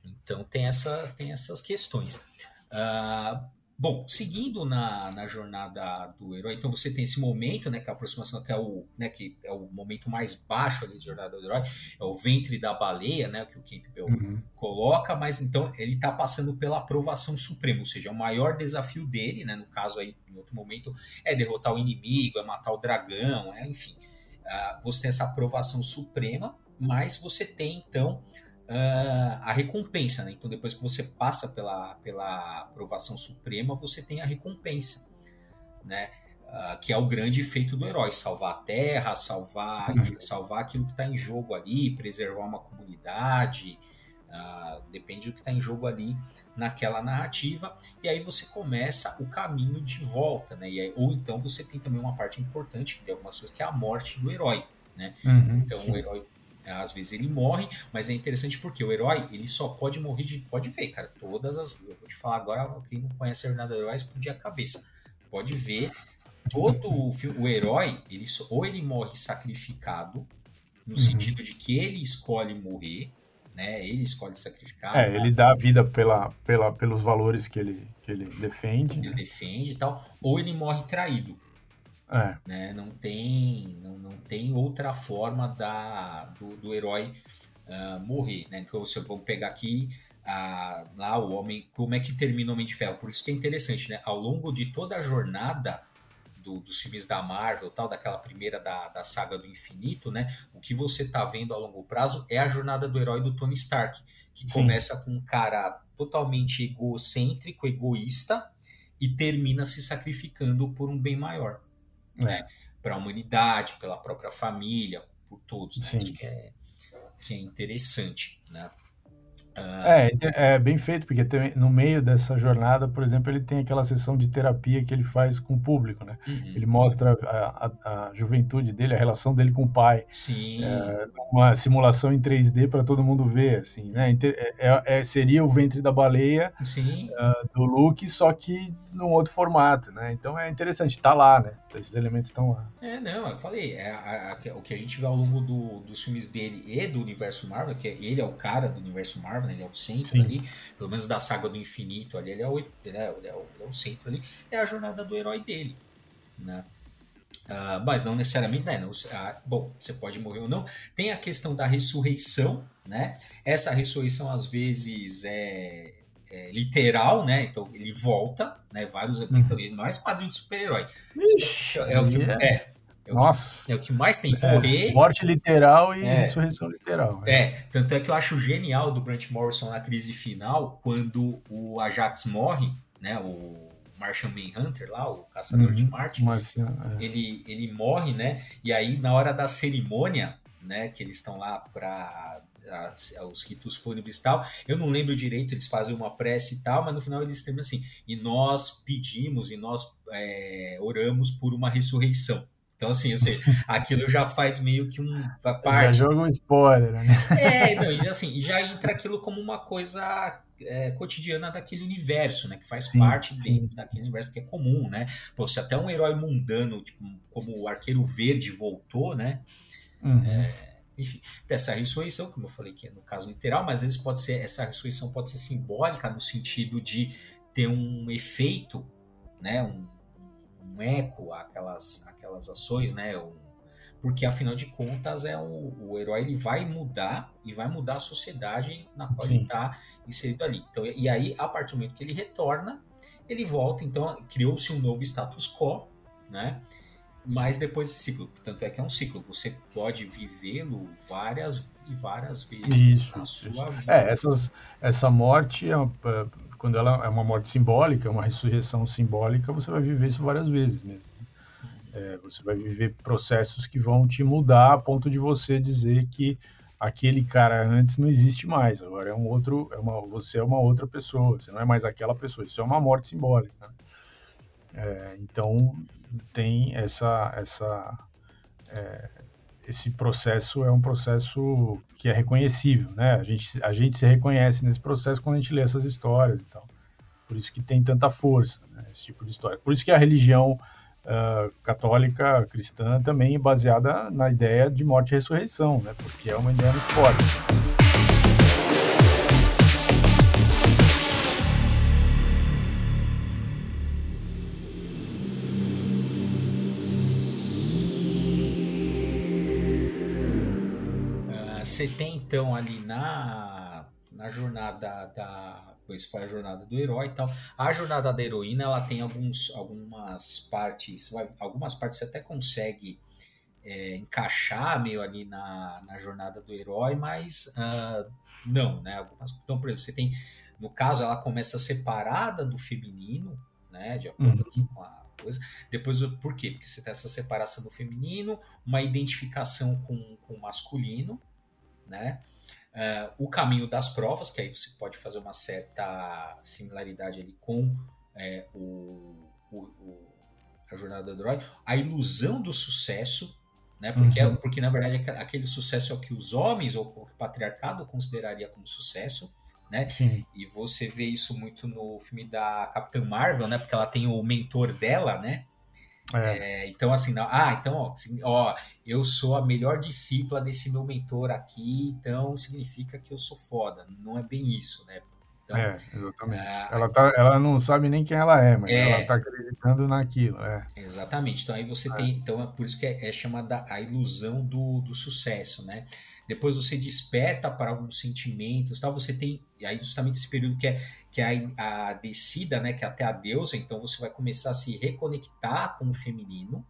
Então tem essas, tem essas questões. Uh, Bom, seguindo na, na jornada do herói, então você tem esse momento, né, que é a aproximação até o, né, que é o momento mais baixo ali de jornada do herói, é o ventre da baleia, né, que o Campbell uhum. coloca, mas então ele está passando pela aprovação suprema, ou seja, o maior desafio dele, né, no caso aí, em outro momento, é derrotar o inimigo, é matar o dragão, é, enfim, uh, você tem essa aprovação suprema, mas você tem então uh, a recompensa, né? Então, depois que você passa pela, pela aprovação suprema, você tem a recompensa, né? Uh, que é o grande efeito do herói, salvar a terra, salvar, uhum. enfim, salvar aquilo que está em jogo ali, preservar uma comunidade, uh, depende do que está em jogo ali naquela narrativa, e aí você começa o caminho de volta, né? Aí, ou então você tem também uma parte importante de algumas coisas que é a morte do herói, né? Uhum, então sim. o herói às vezes ele morre, mas é interessante porque o herói, ele só pode morrer de. Pode ver, cara, todas as. Eu vou te falar agora, quem não conhece a Jornada do Herói, explodir a cabeça. Pode ver, todo o, filme, o herói, ele, ou ele morre sacrificado, no uhum. sentido de que ele escolhe morrer, né? Ele escolhe sacrificar. É, ele dá a vida pela, pela, pelos valores que ele, que ele defende. Ele defende e tal. Ou ele morre traído. É. Né? Não, tem, não, não tem outra forma da, do, do herói uh, morrer. Né? Então, se vamos pegar aqui uh, lá o homem, como é que termina o Homem de Ferro? Por isso que é interessante, né? Ao longo de toda a jornada do, dos filmes da Marvel, tal, daquela primeira da, da saga do infinito, né? O que você está vendo a longo prazo é a jornada do herói do Tony Stark, que Sim. começa com um cara totalmente egocêntrico, egoísta, e termina se sacrificando por um bem maior. Né? Para a humanidade, pela própria família, por todos. Né? Acho que é, que é interessante, né? Uh... É, é bem feito, porque tem, no meio dessa jornada, por exemplo, ele tem aquela sessão de terapia que ele faz com o público, né? Uhum. Ele mostra a, a, a, juventude dele, a relação dele com o pai. Sim. É, uma simulação em 3D para todo mundo ver, assim, né? É, é, é, seria o ventre da baleia uh, do Luke, só que num outro formato, né? Então é interessante, tá lá, né? Esses elementos estão lá. É, não, eu falei, é a, a, o que a gente vê ao longo do, dos filmes dele e do universo Marvel, que é, ele é o cara do universo Marvel, né? ele é o centro Sim. ali, pelo menos da saga do infinito ali, ele é o, ele é, ele é o, ele é o centro ali, é a jornada do herói dele, né? Uh, mas não necessariamente, né? Não, uh, bom, você pode morrer ou não. Tem a questão da ressurreição, né? Essa ressurreição às vezes é, é, literal, né? Então ele volta, né? Vários uhum. então, mais quadrinhos de super-herói. É o que é. É, é Nossa. Que, é o que mais tem. É, morrer. morte literal e é, ressurreição literal. É. é. tanto é que eu acho genial do Grant Morrison na crise final, quando o Ajax morre, né? O Martian Manhunter lá, o caçador uhum, de Marte, é. ele, ele morre, né? E aí, na hora da cerimônia, né? Que eles estão lá para os ritos fúnebres e tal. Eu não lembro direito, eles fazem uma prece e tal, mas no final eles terminam assim: e nós pedimos e nós é, oramos por uma ressurreição. Então, assim, eu sei, aquilo já faz meio que um parte. Já joga um spoiler, né? É, não, e assim, já entra aquilo como uma coisa é, cotidiana daquele universo, né? Que faz sim, parte sim. daquele universo que é comum, né? Pô, se até um herói mundano, tipo, como o Arqueiro Verde voltou, né? Uhum. É, enfim, dessa ressurreição, como eu falei que é no caso literal, mas às vezes pode ser, essa ressurreição pode ser simbólica no sentido de ter um efeito, né? Um, um eco àquelas, àquelas ações, né? Um, porque afinal de contas é o, o herói ele vai mudar e vai mudar a sociedade na qual Sim. ele está inserido ali. Então, e aí, a partir do momento que ele retorna, ele volta, então criou-se um novo status quo, né? Mas depois desse ciclo, tanto é que é um ciclo, você pode vivê-lo várias e várias vezes isso, na sua isso. vida. É, essas, essa morte, é, é, quando ela é uma morte simbólica, uma ressurreição simbólica, você vai viver isso várias vezes mesmo. É, você vai viver processos que vão te mudar a ponto de você dizer que aquele cara antes não existe mais. Agora é um outro, é uma, você é uma outra pessoa. Você não é mais aquela pessoa. Isso é uma morte simbólica. Né? É, então tem essa, essa, é, esse processo é um processo que é reconhecível, né? A gente, a gente se reconhece nesse processo quando a gente lê essas histórias e tal. Por isso que tem tanta força, né? esse tipo de história. Por isso que a religião uh, católica cristã também baseada na ideia de morte e ressurreição, né? porque é uma ideia muito forte. Ah, você tem então ali na, na jornada da pois foi a jornada do herói e tal. A jornada da heroína, ela tem alguns, algumas partes, algumas partes você até consegue é, encaixar meio ali na, na jornada do herói, mas uh, não, né? Então, por exemplo, você tem, no caso, ela começa separada do feminino, né? De acordo uhum. com a coisa. Depois, por quê? Porque você tem essa separação do feminino, uma identificação com, com o masculino, né? Uh, o caminho das provas, que aí você pode fazer uma certa similaridade ali com é, o, o, o, a jornada do herói, a ilusão do sucesso, né? Porque, é, uhum. porque na verdade aquele sucesso é o que os homens ou o patriarcado consideraria como sucesso, né? Sim. E você vê isso muito no filme da Capitã Marvel, né? Porque ela tem o mentor dela, né? É. É, então, assim, não, ah, então, ó, ó, eu sou a melhor discípula desse meu mentor aqui, então significa que eu sou foda. Não é bem isso, né? Então, é, exatamente. É, ela, tá, ela não sabe nem quem ela é, mas é, ela está acreditando naquilo. É. Exatamente. Então aí você é. tem. Então é por isso que é, é, chamada a ilusão do, do sucesso, né? Depois você desperta para alguns sentimentos, tal. Você tem. E aí justamente esse período que é, que é a, a descida, né? Que é até a deusa, então você vai começar a se reconectar com o feminino,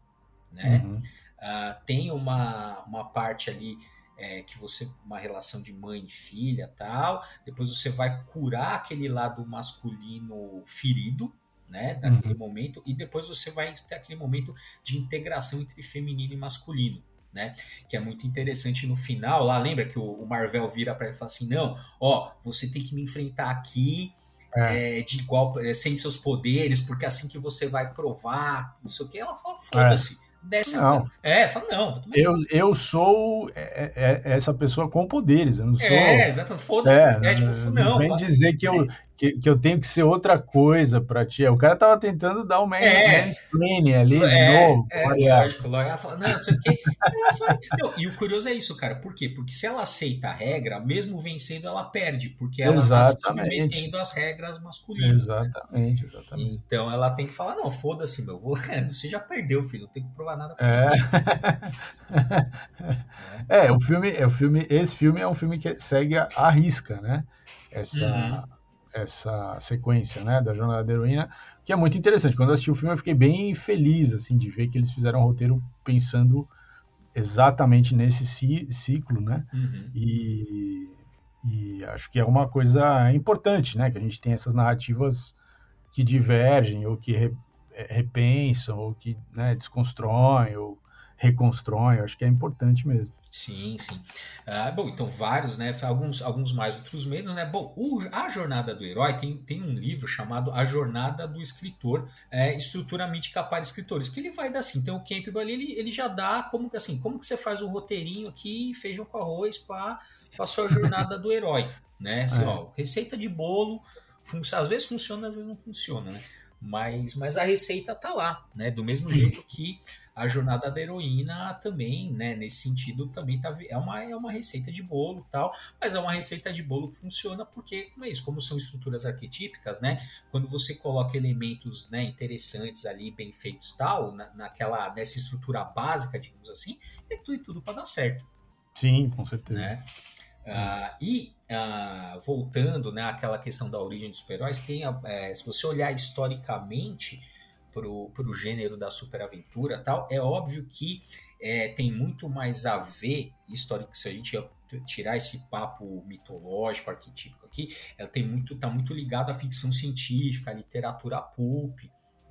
né? Uhum. Uh, tem uma, uma parte ali é, que você uma relação de mãe e filha tal depois você vai curar aquele lado masculino ferido né daquele uhum. momento e depois você vai ter aquele momento de integração entre feminino e masculino né? Que é muito interessante no final. Lá lembra que o, o Marvel vira para ele e fala assim: não, ó, você tem que me enfrentar aqui é. É, de igual, é, sem seus poderes, porque é assim que você vai provar isso que ela fala, foda-se. Desce não. É, fala, não. Eu, eu sou é, é, é, essa pessoa com poderes, eu não sou. É, exato, foda-se. É, é, tipo, não. Não vem dizer que eu, que, que eu tenho que ser outra coisa pra ti. O cara tava tentando dar um é. mansplaining ali é, de novo. É, lógico, lógico. Ela fala, não, não sei o quê. não, e o curioso é isso, cara. Por quê? Porque se ela aceita a regra, mesmo vencendo, ela perde. Porque ela está submetendo as regras masculinas. Exatamente, né? exatamente. Então ela tem que falar, não, foda-se, meu. Vou... Você já perdeu, filho. Não tem que provar nada pra é. é, o filme, é, o filme, esse filme é um filme que segue a, a risca, né? Essa... Uhum essa sequência, né, da jornada da heroína, que é muito interessante. Quando eu assisti o filme, eu fiquei bem feliz, assim, de ver que eles fizeram um roteiro pensando exatamente nesse ciclo, né? Uhum. E, e, acho que é uma coisa importante, né? Que a gente tem essas narrativas que divergem ou que re, é, repensam ou que né, desconstroem ou reconstroem. Acho que é importante mesmo. Sim, sim. Ah, bom, então vários, né? Alguns, alguns mais, outros menos, né? Bom, o, a jornada do herói tem, tem um livro chamado A Jornada do Escritor, é, Estrutura Mítica para Escritores, que ele vai dar assim. Então o Campbell ali, ele, ele já dá como que assim, como que você faz um roteirinho aqui, feijão com arroz para a sua jornada do herói, né? Assim, é. ó, receita de bolo, às vezes funciona, às vezes não funciona, né? Mas, mas a receita tá lá, né? Do mesmo jeito que a jornada da heroína também, né, nesse sentido, também tá, é, uma, é uma receita de bolo tal, mas é uma receita de bolo que funciona porque, como é isso, como são estruturas arquetípicas, né, quando você coloca elementos, né, interessantes ali, bem feitos tal, na, naquela, nessa estrutura básica, digamos assim, é tudo e tudo para dar certo. Sim, com certeza. Né? Uh, e uh, voltando né, àquela questão da origem dos super-heróis, tem, é, se você olhar historicamente, pro, pro gênero da superaventura tal, é óbvio que é, tem muito mais a ver, histórico, se a gente tirar esse papo mitológico, arquetípico aqui, ela tem muito, tá muito ligado à ficção científica, à literatura pulp,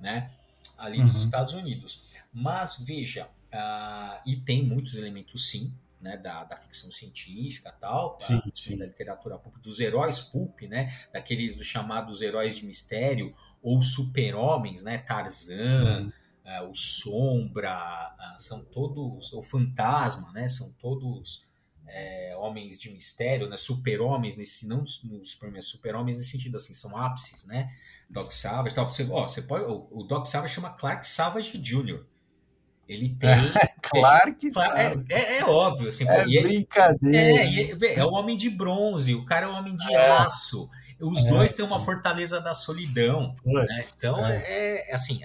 né, ali uhum. dos Estados Unidos. Mas veja, uh, e tem muitos elementos sim, né, da, da ficção científica tal, sim, da, sim. da literatura pulp, dos heróis pulp, né, daqueles dos chamados heróis de mistério, ou super-homens, né? Tarzan, uhum. uh, o Sombra, uh, são todos, o Fantasma, né? São todos é, homens de mistério, né? Super-homens, nesse, não super-homens nesse sentido assim, são ápices, né? Doc Savage, tal. Você, ó, você pode, o, o Doc Savage chama Clark Savage Jr., ele tem. claro que é, é, é, óbvio. Assim, é brincadeira. É, é, é, o homem de bronze, o cara é o homem de é. aço. Os é, dois têm uma fortaleza da solidão. Né? Então, é. é assim,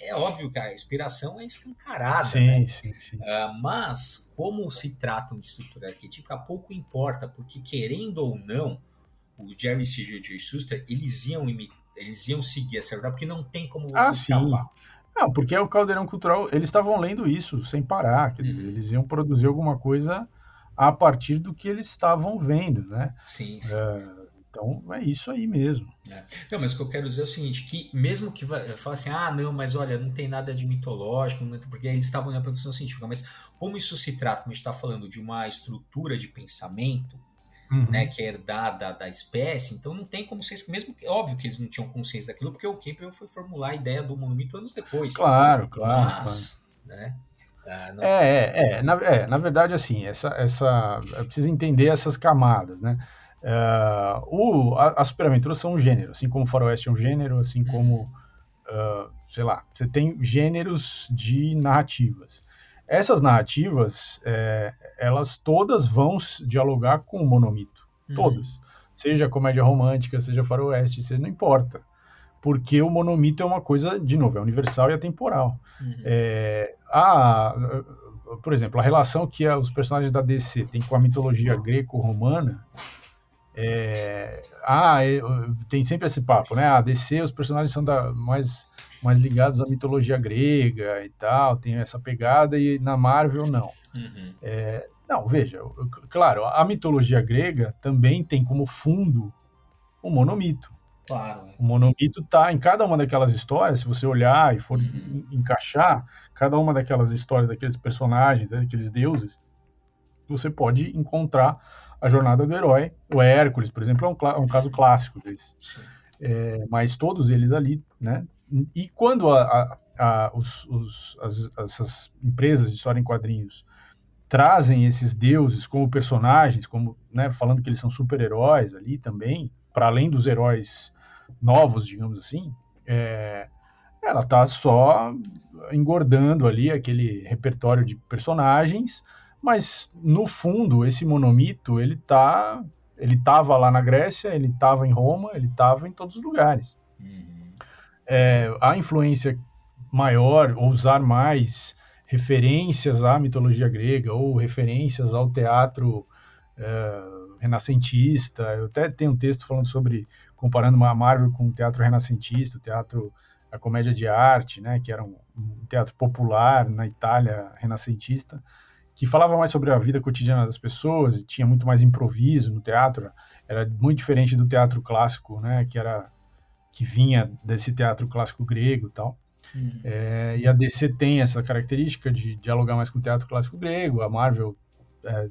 é óbvio que a inspiração é escancarada. Sim, né? sim, sim. Uh, mas, como se tratam de estrutura arquetípica, pouco importa, porque querendo ou não, o Jerry Siegel e o Schuster, eles iam eles iam seguir essa jornada, porque não tem como você ah, escapar. Não, porque o Caldeirão Cultural, eles estavam lendo isso sem parar, quer dizer, uhum. eles iam produzir alguma coisa a partir do que eles estavam vendo, né? Sim, sim. É, então é isso aí mesmo. É. Não, mas o que eu quero dizer é o seguinte, que mesmo que fale assim, ah, não, mas olha, não tem nada de mitológico, porque eles estavam na profissão científica, mas como isso se trata, como a gente está falando, de uma estrutura de pensamento, uhum. né, que é herdada da espécie, então não tem como vocês, mesmo que, óbvio que eles não tinham consciência daquilo, porque o Campbell foi formular a ideia do monumento anos depois. Claro, claro. Mas, claro. né, ah, não... é, é, é, na, é, na verdade, assim, essa, essa, precisa entender essas camadas, né? Uh, o, a, as superaventuras são um gênero, assim como o faroeste é um gênero, assim como, uh, sei lá, você tem gêneros de narrativas. Essas narrativas, é, elas todas vão dialogar com o monomito, uhum. todas. Seja comédia romântica, seja faroeste, seja, não importa. Porque o monomito é uma coisa, de novo, é universal e atemporal. Uhum. É, a, por exemplo, a relação que os personagens da DC têm com a mitologia greco-romana é, ah, é, tem sempre esse papo, né? A DC, os personagens são da, mais, mais ligados à mitologia grega e tal, tem essa pegada, e na Marvel não. Uhum. É, não, veja, claro, a mitologia grega também tem como fundo o monomito. Claro. É. O monomito está em cada uma daquelas histórias, se você olhar e for uhum. encaixar cada uma daquelas histórias, daqueles personagens, daqueles deuses, você pode encontrar a jornada do herói. O Hércules, por exemplo, é um, é um caso clássico desse. É, mas todos eles ali, né? E quando a, a, a, os, os, as, essas empresas de história em quadrinhos trazem esses deuses como personagens, como né, falando que eles são super-heróis ali também, para além dos heróis novos, digamos assim, é, ela está só engordando ali aquele repertório de personagens mas no fundo esse monomito ele tá, ele estava lá na Grécia, ele estava em Roma, ele estava em todos os lugares. Uhum. É, a influência maior, ou usar mais referências à mitologia grega ou referências ao teatro é, renascentista. Eu até tenho um texto falando sobre comparando a Marvel com o teatro renascentista, o teatro a comédia de arte, né, que era um, um teatro popular na Itália renascentista que falava mais sobre a vida cotidiana das pessoas, e tinha muito mais improviso no teatro, era muito diferente do teatro clássico, né, que era que vinha desse teatro clássico grego e tal. Uhum. É, e a DC tem essa característica de dialogar mais com o teatro clássico grego, a Marvel é,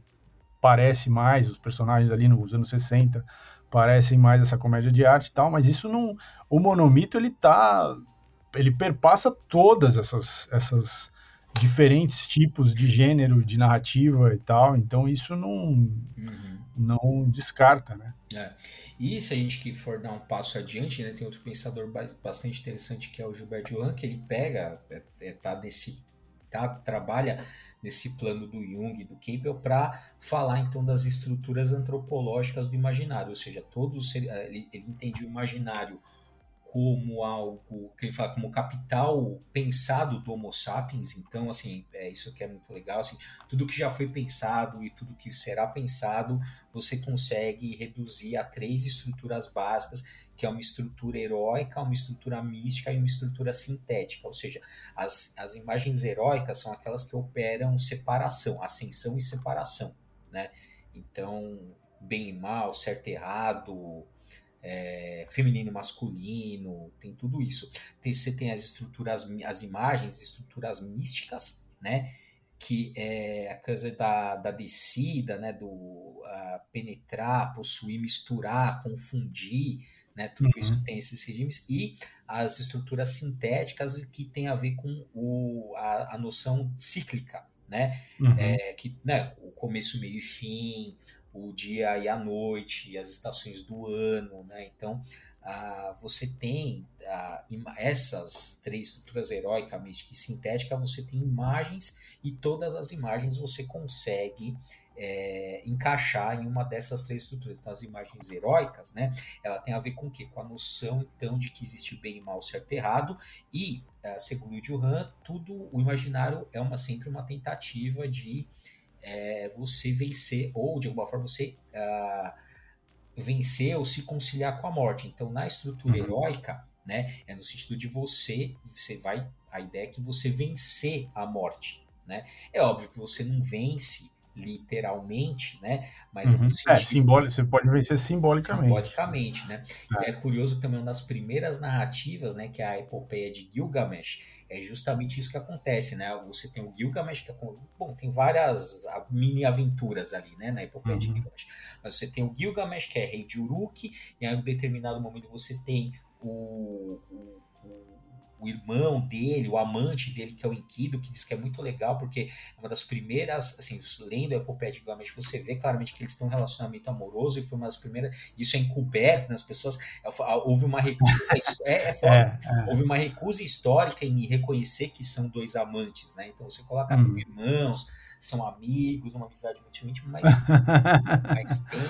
parece mais, os personagens ali nos anos 60 parecem mais essa comédia de arte e tal, mas isso não... O monomito, ele tá... ele perpassa todas essas, essas diferentes tipos de gênero, de narrativa e tal, então isso não, uhum. não descarta, né? É. E se a gente que for dar um passo adiante, né, tem outro pensador bastante interessante que é o Gilbert Johan, que ele pega, é, é, tá nesse, tá, trabalha nesse plano do Jung, do Campbell, para falar então das estruturas antropológicas do imaginário, ou seja, todos ele, ele entende o imaginário como algo que ele fala como capital pensado do Homo sapiens. Então, assim, é isso que é muito legal. Assim, tudo que já foi pensado e tudo que será pensado, você consegue reduzir a três estruturas básicas, que é uma estrutura heróica, uma estrutura mística e uma estrutura sintética. Ou seja, as, as imagens heróicas são aquelas que operam separação, ascensão e separação, né? Então, bem e mal, certo e errado, é, feminino e masculino, tem tudo isso. Tem, você tem as estruturas, as imagens, estruturas místicas, né? Que é a coisa da, da descida, né? Do uh, penetrar, possuir, misturar, confundir, né? Tudo uhum. isso tem esses regimes. E as estruturas sintéticas que tem a ver com o, a, a noção cíclica, né? Uhum. É, que, né? O começo, meio e fim, o dia e a noite, as estações do ano, né? Então, ah, você tem ah, essas três estruturas heróica, mística e sintética, você tem imagens e todas as imagens você consegue é, encaixar em uma dessas três estruturas. Então, as imagens heróicas, né, ela tem a ver com o quê? Com a noção, então, de que existe bem e mal, certo e errado, e, ah, segundo o Johan, tudo, o imaginário é uma, sempre uma tentativa de é você vencer, ou de alguma forma você uh, vencer ou se conciliar com a morte. Então, na estrutura uhum. heróica, né? É no sentido de você, você vai, a ideia é que você vencer a morte, né? É óbvio que você não vence literalmente, né? Mas uhum. é, simbólico, você pode vencer simbolicamente. Simbolicamente, né? É. é curioso também uma das primeiras narrativas, né? Que é a epopeia de Gilgamesh. É justamente isso que acontece, né? Você tem o Gilgamesh, que é, bom, tem várias mini aventuras ali, né? Na epopeia uhum. de Gilgamesh. Mas você tem o Gilgamesh, que é rei de Uruk, e em um determinado momento você tem o, o o irmão dele, o amante dele, que é o Enkidu, que diz que é muito legal, porque é uma das primeiras, assim, lendo a epopeia de Gilgamesh, você vê claramente que eles têm um relacionamento amoroso, e foi uma das primeiras, isso é encoberto nas pessoas, é, houve uma recusa, é, é, foda, é, é. houve uma recusa histórica em reconhecer que são dois amantes, né, então você coloca uhum. irmãos, são amigos, uma amizade muito íntima, mas, mas tem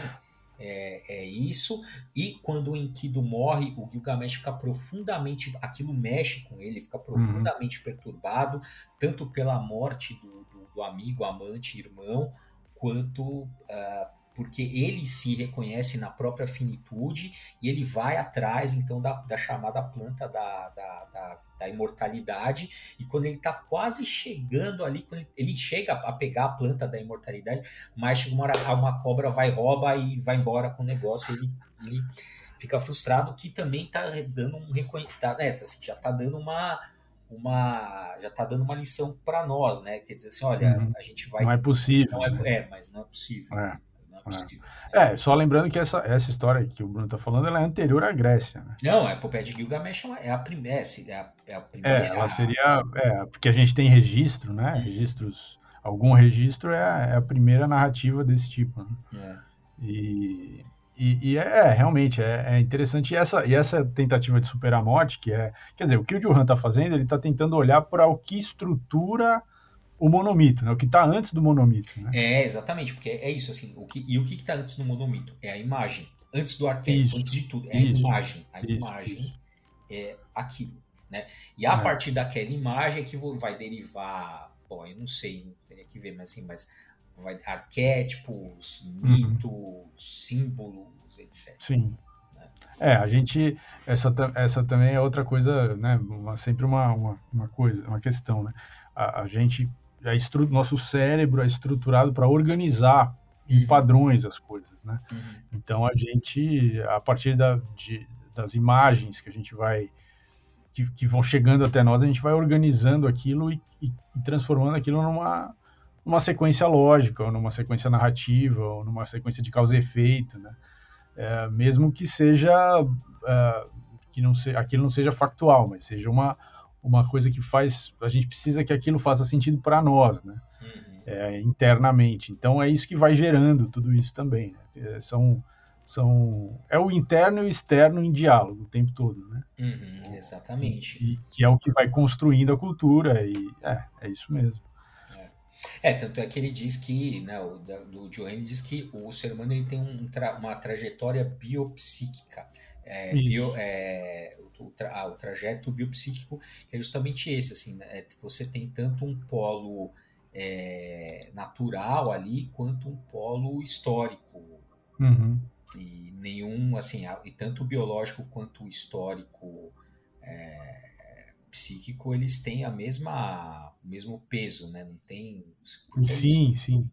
é, é, isso. E quando o Enkidu morre, o Gilgamesh fica profundamente. Aquilo mexe com ele, fica uhum. profundamente uhum. perturbado, tanto pela morte do, do, do, amigo, amante, irmão, quanto uh, porque ele se reconhece na própria finitude e ele vai atrás então da, da chamada planta da, da, da, da imortalidade e quando ele está quase chegando ali, quando ele, ele, chega a pegar a planta da imortalidade, mas chega uma hora uma cobra vai rouba e vai embora com o negócio ele, ele fica frustrado que também está dando um reconhecimento, tá, né, assim, já está dando uma uma já está dando uma lição para nós, né? Quer dizer assim, olha, uhum. a gente vai não é possível, não é, né? é, mas não é possível. É. É. é, só lembrando que essa, essa história que o Bruno está falando ela é anterior à Grécia. Né? Não, a epopeia de Gilgamesh é a primeira. É, é a, é a primeira. É, ela seria. É, porque a gente tem registro, né? Hum. Registros. Algum registro é a, é a primeira narrativa desse tipo. Né? É. E, e, e, é, realmente é, é, interessante. E essa, e essa tentativa de superar a morte, que é. Quer dizer, o que o Johan está fazendo, ele está tentando olhar para o que estrutura o monomito, né? O que está antes do monomito. Né? É, exatamente, porque é isso, assim, o que, e o que está antes do monomito? É a imagem. Antes do arquétipo, antes de tudo, é isso, a imagem. A isso, imagem isso. é aquilo. Né? E a é. partir daquela imagem é que vai derivar, bom, eu não sei, teria que ver, mas assim, mas vai, arquétipos, uhum. mitos, uhum. símbolos, etc. Sim. Né? É, a gente, essa, essa também é outra coisa, né? Uma, sempre uma, uma, uma coisa, uma questão, né? A, a gente estru... nosso cérebro é estruturado para organizar em uhum. padrões as coisas, né? Uhum. Então a gente, a partir da, de, das imagens que a gente vai que, que, vão chegando até nós, a gente vai organizando aquilo e, e, e transformando aquilo numa, numa sequência lógica, ou numa sequência narrativa, ou numa sequência de causa e efeito, né? É, mesmo que seja é, que não se, aquilo não seja factual, mas seja uma uma coisa que faz. A gente precisa que aquilo faça sentido para nós, né? Uhum. É, internamente. Então é isso que vai gerando tudo isso também. Né? É, são, são, é o interno e o externo em diálogo o tempo todo, né? Uhum, exatamente. E, que é o que vai construindo a cultura, e é, é isso mesmo. É, tanto é que ele diz que, né, o do Johann diz que o ser humano ele tem um, uma trajetória biopsíquica. É, bio, é, o, tra, ah, o trajeto biopsíquico é justamente esse, assim, né? É, você tem tanto um polo é, natural ali quanto um polo histórico. Uhum. E nenhum, assim, e tanto o biológico quanto o histórico é, psíquico, eles têm a mesma, o mesmo peso, né? Não tem... Sim, sim,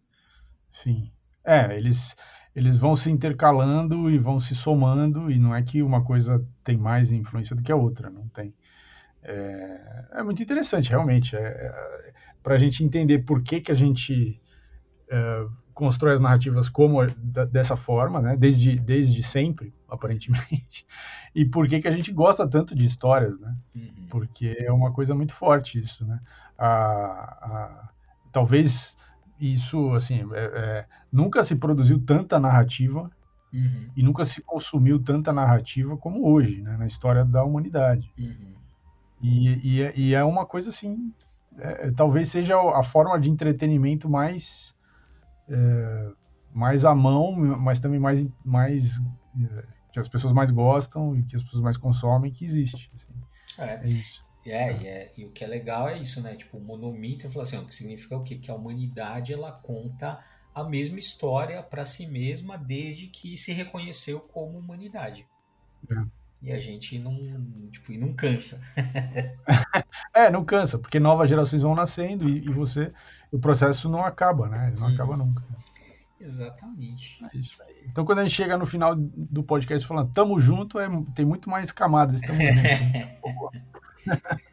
sim. É, eles eles vão se intercalando e vão se somando, e não é que uma coisa tem mais influência do que a outra, não tem. É, é muito interessante, realmente, é, é, para a gente entender por que, que a gente é, constrói as narrativas como dessa forma, né, desde, desde sempre, aparentemente, e por que, que a gente gosta tanto de histórias, né, uhum. porque é uma coisa muito forte isso, né, a, a talvez isso, assim, é, é, nunca se produziu tanta narrativa uhum. e nunca se consumiu tanta narrativa como hoje, né, na história da humanidade. Uhum. E, e, é, e, é uma coisa assim, é, talvez seja a forma de entretenimento mais é, mais à mão, mas também mais, mais que as pessoas mais gostam e que as pessoas mais consomem que existe. Assim. É, é isso. É, e, é, e o que é legal é isso, né? Tipo, o monomito, eu falo assim, o que significa o quê? Que a humanidade, ela conta a mesma história para si mesma desde que se reconheceu como humanidade. É. e a gente não, tipo, e não cansa. é, não cansa, porque novas gerações vão nascendo e, e você, o processo não acaba, né? Não Sim. acaba nunca. Exatamente. É. Então, quando a gente chega no final do podcast falando tamo junto, é, tem muito mais camadas. Tamo junto.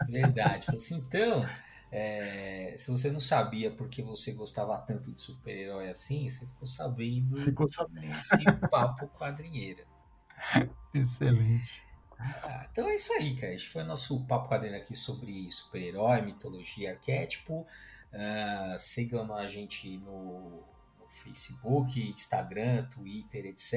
Verdade. Assim, então, é, se você não sabia porque você gostava tanto de super-herói assim, você ficou sabendo, ficou sabendo. nesse papo quadrinheira. Excelente. Ah, então é isso aí, cara. Este foi o nosso papo quadrinho aqui sobre super-herói, mitologia, arquétipo. Uh, sigam a gente no, Facebook, Instagram, Twitter, etc.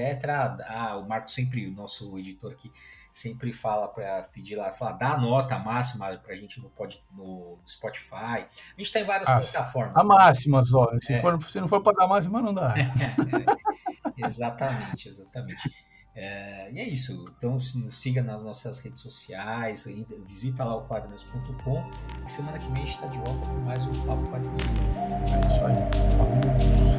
Ah, o Marco sempre, o nosso editor aqui, sempre fala para pedir lá, sei lá, dá a nota máxima para a gente no, pod, no Spotify. A gente está em várias ah, plataformas. A né? máxima só. Se, é. for, se não for para dar máxima, não dá. exatamente, exatamente. É, e é isso. Então nos siga nas nossas redes sociais, visita lá o quadrinhos.com e semana que vem a gente está de volta com mais um Papo Quadrinho. É isso aí.